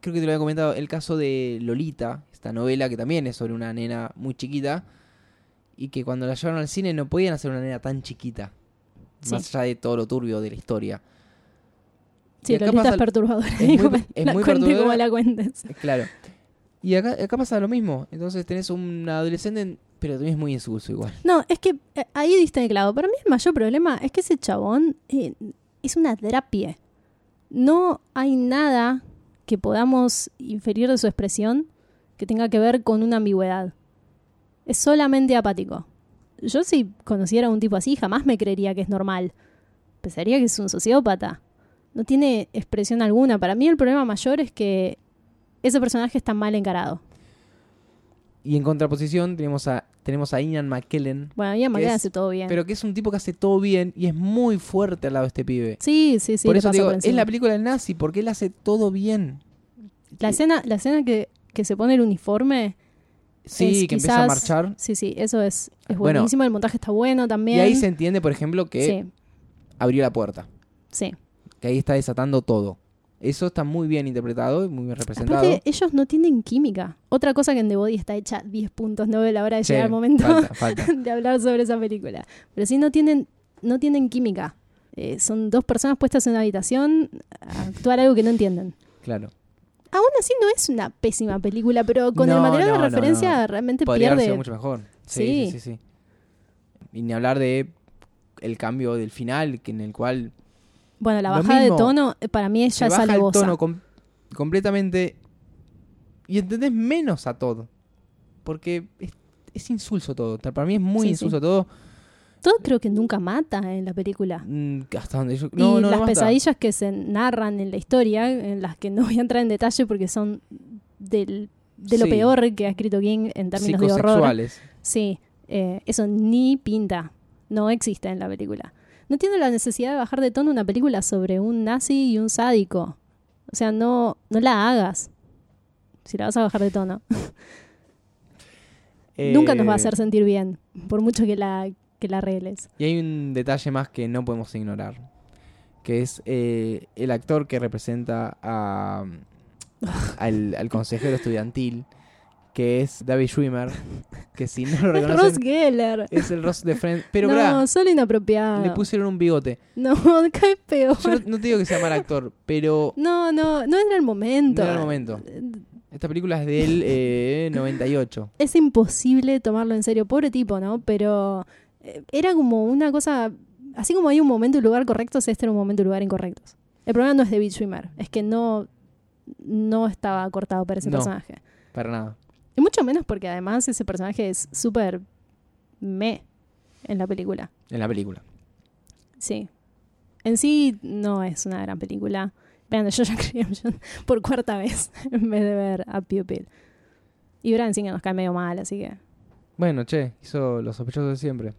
creo que te lo había comentado, el caso de Lolita, esta novela que también es sobre una nena muy chiquita, y que cuando la llevaron al cine no podían hacer una nena tan chiquita, Sí. más allá de todo lo turbio de la historia. Sí, Lolita pasa- es perturbadora. es muy- es la muy como la cuentes. Claro. Y acá, acá pasa lo mismo, entonces tenés un adolescente, pero también es muy insulso igual. No, es que eh, ahí diste en el clavo. Para mí el mayor problema es que ese chabón eh, es una drapie. No hay nada que podamos inferir de su expresión que tenga que ver con una ambigüedad. Es solamente apático. Yo si conociera a un tipo así jamás me creería que es normal. Pensaría que es un sociópata. No tiene expresión alguna. Para mí el problema mayor es que ese personaje está mal encarado. Y en contraposición tenemos a, tenemos a Ian McKellen, Bueno, Ian McKellen es- hace todo bien. pero que es un tipo que hace todo bien y es muy fuerte al lado de este pibe. sí, sí, sí. por eso digo, por es la película del nazi, porque él hace todo bien. La escena, la escena que, que se pone el uniforme. Sí, es que empieza a marchar. Sí, sí, eso es, es Bueno. buenísimo. el montaje está bueno también. Y ahí se entiende, por ejemplo, que Sí, abrió la puerta. sí. Que ahí está desatando todo. Eso está muy bien interpretado y muy bien representado. Aparte, ellos no tienen química. Otra cosa que en The Body está hecha 10 puntos, no de la hora de Sí, llegar al momento falta, *laughs* falta. de hablar sobre esa película. Pero sí no tienen, no tienen química. Eh, son dos personas puestas en una habitación a actuar algo que no entienden. Claro. Aún así no es una pésima película, pero con el material no, de referencia no. realmente Podría haber pierde. sido mucho mejor. Sí, Sí. sí, sí, sí. Y ni hablar de el cambio del final, que en el cual Bueno, la bajada de tono eh, para mí ella es baja el alevosa. tono com- completamente y entendés menos a todo. Porque es, es insulso todo. Para mí es muy Sí, sí. insulso todo. Todo creo que nunca mata en la película. Mm, Hasta donde yo. No, y no, las no pesadillas que se narran en la historia, en las que no voy a entrar en detalle porque son del, de lo Sí. peor que ha escrito King en términos de horror. Sí, eh, eso ni pinta. No existe en la película. No tiene la necesidad de bajar de tono una película sobre un nazi y un sádico. O sea, no, no la hagas. Si la vas a bajar de tono. Nunca nos va a Eh, hacer sentir bien, por mucho que la, que la arregles. Y hay un detalle más que no podemos ignorar. Que es eh, el actor que representa a, *laughs* al, al consejero estudiantil. Que es David Schwimmer. Que si no lo *laughs* Es Ross reconocen, Geller. es el Ross de Friends. Pero no, pará, solo inapropiado. le pusieron un bigote. No, *laughs* cae peor. Yo no, te digo que sea mal actor, pero No, no, no era el momento. No era el momento. esta película es del *laughs* eh, 98. Es imposible tomarlo en serio, pobre tipo, ¿no? Pero eh, era como una cosa, así como hay un momento y lugar correctos, este era un momento y lugar incorrectos. El problema no es David Schwimmer, es que no, no estaba cortado para ese No. personaje. Para nada. Y mucho menos porque además ese personaje es súper me en la película. En la película. Sí. En sí no es una gran película. Vean The Shawshank Redemption por cuarta vez *laughs* en vez de ver a Pupil. Y Brian Singer nos cae medio mal, así que... Bueno, che, hizo los sospechosos de siempre.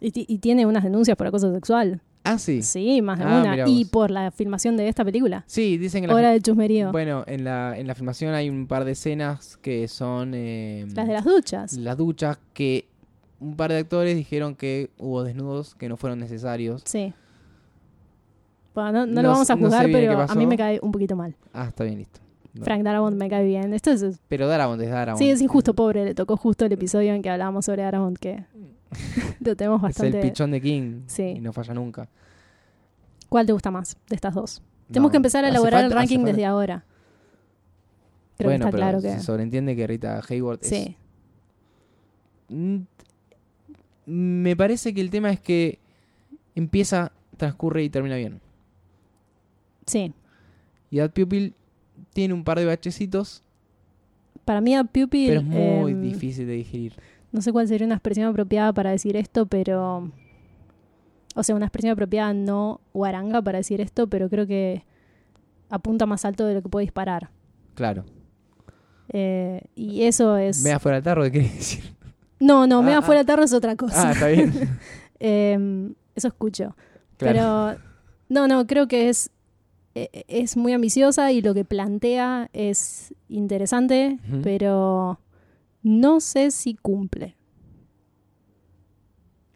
Y, ti- y tiene unas denuncias por acoso sexual. Ah, sí. Sí, más de Ah, una. Y por la filmación de esta película. Sí, dicen que en la, Hora de chusmerío. bueno, en la, en la filmación hay un par de escenas que son eh, Las de las duchas. las duchas que un par de actores dijeron que hubo desnudos que no fueron necesarios. Sí. Bueno, no, no No lo vamos a sé- no sé juzgar, pero a mí me cae un poquito mal. Ah, está bien, listo. No. Frank Darabont me cae bien. Esto es, Pero Darabont es Darabont. sí, es injusto, pobre. Le tocó justo el episodio en que hablábamos sobre Darabont, que *laughs* lo tenemos Es bastante... el pichón de King Sí. y no falla nunca. ¿Cuál te gusta más de estas dos? Tenemos que empezar a elaborar el falta- ranking desde ahora. Creo bueno, que está pero claro se que... sobreentiende que Rita Hayward es Sí. Mm, Me parece que el tema es que empieza, transcurre y termina bien. Sí. Y Ad Pupil tiene un par de bachecitos, Para mí a Pupil... pero es muy em, difícil de digerir. No sé cuál sería una expresión apropiada para decir esto, pero... O sea, una expresión apropiada no guaranga para decir esto, pero creo que apunta más alto de lo que puede disparar. Claro. Eh, y eso es... Me afuera del tarro, ¿qué querés decir? No, no, Ah, afuera ah. del tarro es otra cosa. Ah, está bien. *laughs* Eh, eso escucho. Claro. Pero no, no, creo que es, eh, es muy ambiciosa y lo que plantea es interesante, pero no sé si cumple.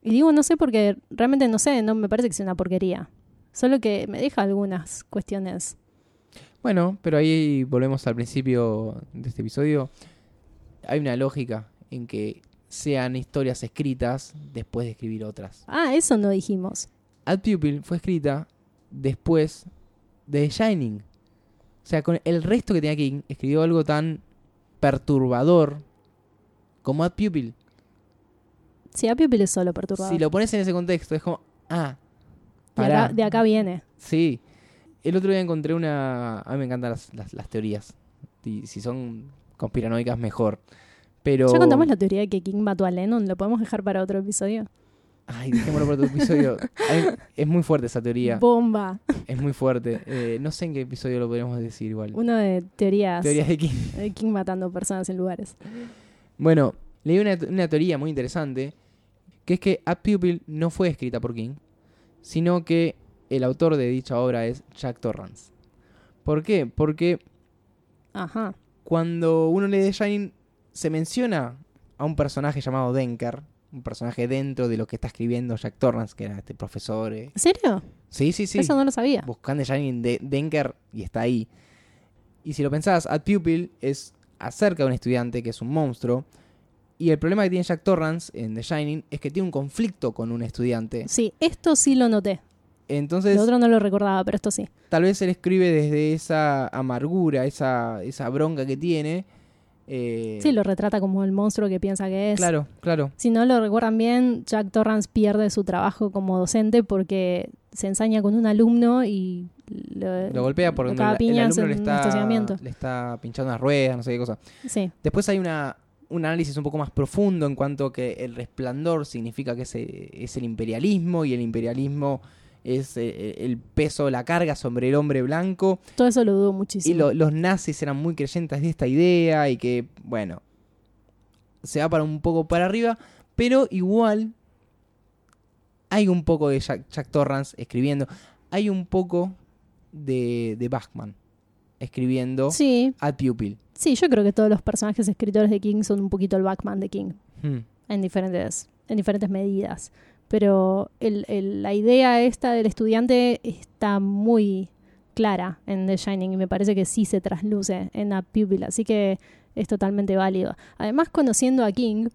Y digo no sé porque realmente no sé, no me parece que sea una porquería. Solo que me deja algunas cuestiones. Bueno, pero ahí volvemos al principio de este episodio. Hay una lógica en que sean historias escritas después de escribir otras. Ah, eso no dijimos. Ad Pupil fue escrita después de The Shining. O sea, con el resto que tenía King, escribió algo tan perturbador como Ad Pupil. Sí, a Pupil es solo perturbador. Si lo pones en ese contexto, es como, ah, de, pará. acá, de acá viene. Sí. El otro día encontré una... A mí me encantan las, las- las teorías. Y si son conspiranoicas, mejor. Pero... Ya contamos la teoría de que King mató a Lennon, ¿lo podemos dejar para otro episodio? Ay, dejémoslo para otro episodio. *laughs* Ay, es muy fuerte esa teoría. Bomba. Es muy fuerte. Eh, no sé en qué episodio lo podríamos decir igual. Uno de teorías Teorías de King. de King matando personas en lugares. Bueno, leí una, una teoría muy interesante, que es que A Pupil no fue escrita por King, sino que el autor de dicha obra es Jack Torrance. ¿Por qué? Porque Ajá. cuando uno lee The Shining se menciona a un personaje llamado Denker, un personaje dentro de lo que está escribiendo Jack Torrance, que era este profesor. eh. ¿En serio? Sí, sí, sí. Eso no lo sabía. Buscan The Shining de Denker y está ahí. Y si lo pensás, Ad Pupil es acerca de un estudiante que es un monstruo. Y el problema que tiene Jack Torrance en The Shining es que tiene un conflicto con un estudiante. Sí, esto sí lo noté. Entonces, Lo otro no lo recordaba, pero esto sí. tal vez él escribe desde esa amargura, esa, esa bronca que tiene. eh, Sí, lo retrata como el monstruo que piensa que es. Claro, claro. Si no lo recuerdan bien, Jack Torrance pierde su trabajo como docente porque se ensaña con un alumno y lo, Lo golpea porque lo caga el, alumno le está, estacionamiento. le está pinchando unas ruedas, no sé qué cosa. Sí, Después hay una, un análisis un poco más profundo en cuanto que el resplandor significa que es, eh, es el imperialismo y el imperialismo es eh, el peso, la carga sobre el hombre blanco. todo eso lo dudo Y muchísimo. lo- los nazis eran muy creyentes de esta idea y que, bueno, se va para un poco para arriba, pero igual hay un poco de Jack, Jack Torrance escribiendo, hay un poco de, de Bachman escribiendo Sí, Ad Pupil. sí, yo creo que todos los personajes escritores de King son un poquito el Batman de King. Hmm. en diferentes, en diferentes medidas. Pero el- el- la idea esta del estudiante está muy clara en The Shining y me parece que sí se trasluce en A Pupil, así que es totalmente válido. Además, conociendo a King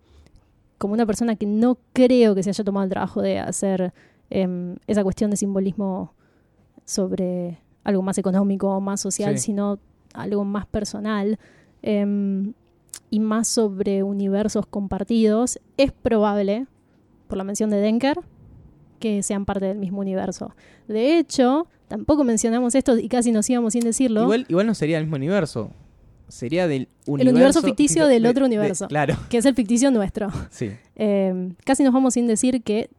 como una persona que no creo que se haya tomado el trabajo de hacer em, esa cuestión de simbolismo sobre algo más económico o más social, Sí. sino algo más personal. em, y más sobre universos compartidos, es probable, por la mención de Denker, que sean parte del mismo universo. De hecho, tampoco mencionamos esto y casi nos íbamos sin decirlo. Igual, igual no sería el mismo universo. Sería del universo... El universo ficticio del de- otro de- universo. claro, que es el ficticio nuestro. sí. Eh, casi nos vamos sin decir que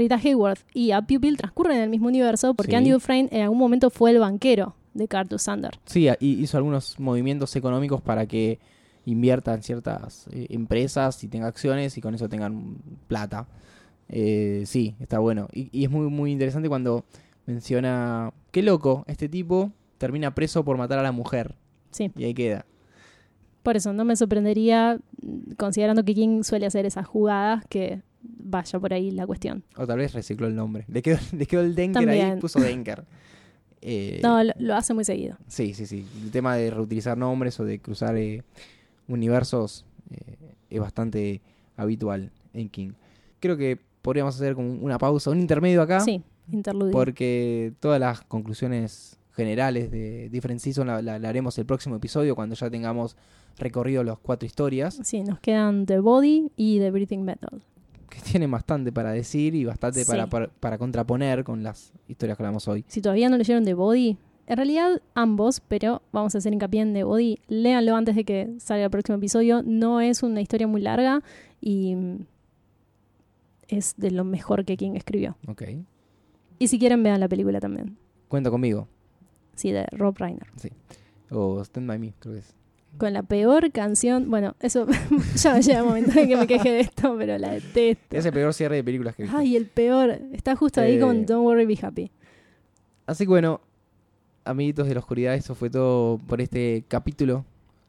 Rita Hayworth y A Pupil transcurren en el mismo universo porque Sí. Andy Dufresne en algún momento fue el banquero de Cartus Sander. Sí, hizo algunos movimientos económicos para que invierta en ciertas eh, empresas y tenga acciones y con eso tengan plata. Eh, sí, está bueno. Y, y es muy, muy interesante cuando menciona, qué loco, este tipo termina preso por matar a la mujer. Sí. Y ahí queda. Por eso no me sorprendería, mm, considerando que King suele hacer esas jugadas, que vaya por ahí la cuestión. O tal vez recicló el nombre. Le quedó, *laughs* le quedó el Denker ahí y puso Denker. *laughs* Eh, No, lo, lo hace muy seguido. Sí, sí, sí. El tema de reutilizar nombres o de cruzar eh, universos eh, es bastante habitual en King. Creo que podríamos hacer como una pausa, un intermedio acá, Sí, interludio. porque todas las conclusiones generales de Different Season la, la- la haremos el próximo episodio cuando ya tengamos recorrido las cuatro historias, Sí, nos quedan The Body y The Breathing Metal. Que *laughs* tienen bastante para decir y bastante para, Sí. para, para contraponer con las historias que hablamos hoy. Si todavía no leyeron The Body, en realidad ambos, pero vamos a hacer hincapié en The Body. Léanlo antes de que salga el próximo episodio. No es una historia muy larga y mm, es de lo mejor que King escribió. Ok. Y si quieren, vean la película también. Cuenta conmigo. Sí, de Rob Reiner. O Stand By Me, creo que es. Con la peor canción. Bueno, eso *laughs* ya me llega el momento de que me queje de esto, pero la detesto. Es el peor cierre de películas que he visto. Ay, el peor. Está justo ahí Eh, con Don't Worry, Be Happy. Así que bueno, amiguitos de la oscuridad, eso fue todo por este capítulo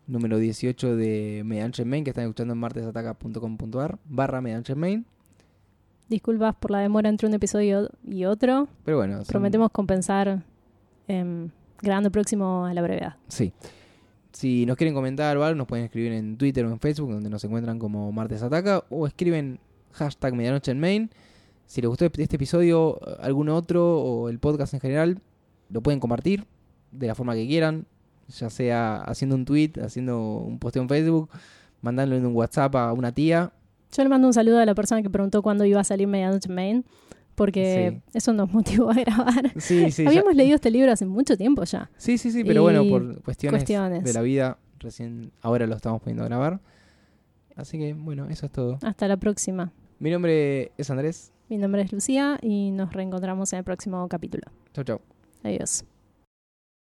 número 18 de Medianche Main, que están escuchando en martesataca.com.ar barra Medianche Main. Disculpas por la demora entre un episodio y otro. Pero bueno, son- Prometemos compensar em, grabando el próximo a la brevedad. Sí. Si nos quieren comentar o algo, nos pueden escribir en Twitter o en Facebook, donde nos encuentran como Martes Ataca, o escriben hashtag Medianoche en Main. Si les gustó este episodio, algún otro, o el podcast en general, lo pueden compartir de la forma que quieran, ya sea haciendo un tweet, haciendo un posteo en Facebook, mandándolo en un WhatsApp a una tía. Yo le mando un saludo a la persona que preguntó cuándo iba a salir Medianoche en Main, porque eso nos *laughs* motivó a grabar. Sí, sí, ya- Habíamos leído este libro hace mucho tiempo ya. sí, sí, sí, pero bueno, por cuestiones, cuestiones. de la vida, recién ahora lo estamos poniendo a grabar. Así que bueno, eso es todo. Hasta la próxima. Mi nombre es Andrés. Mi nombre es Lucía y nos reencontramos en el próximo capítulo. Chau, chau. Adiós.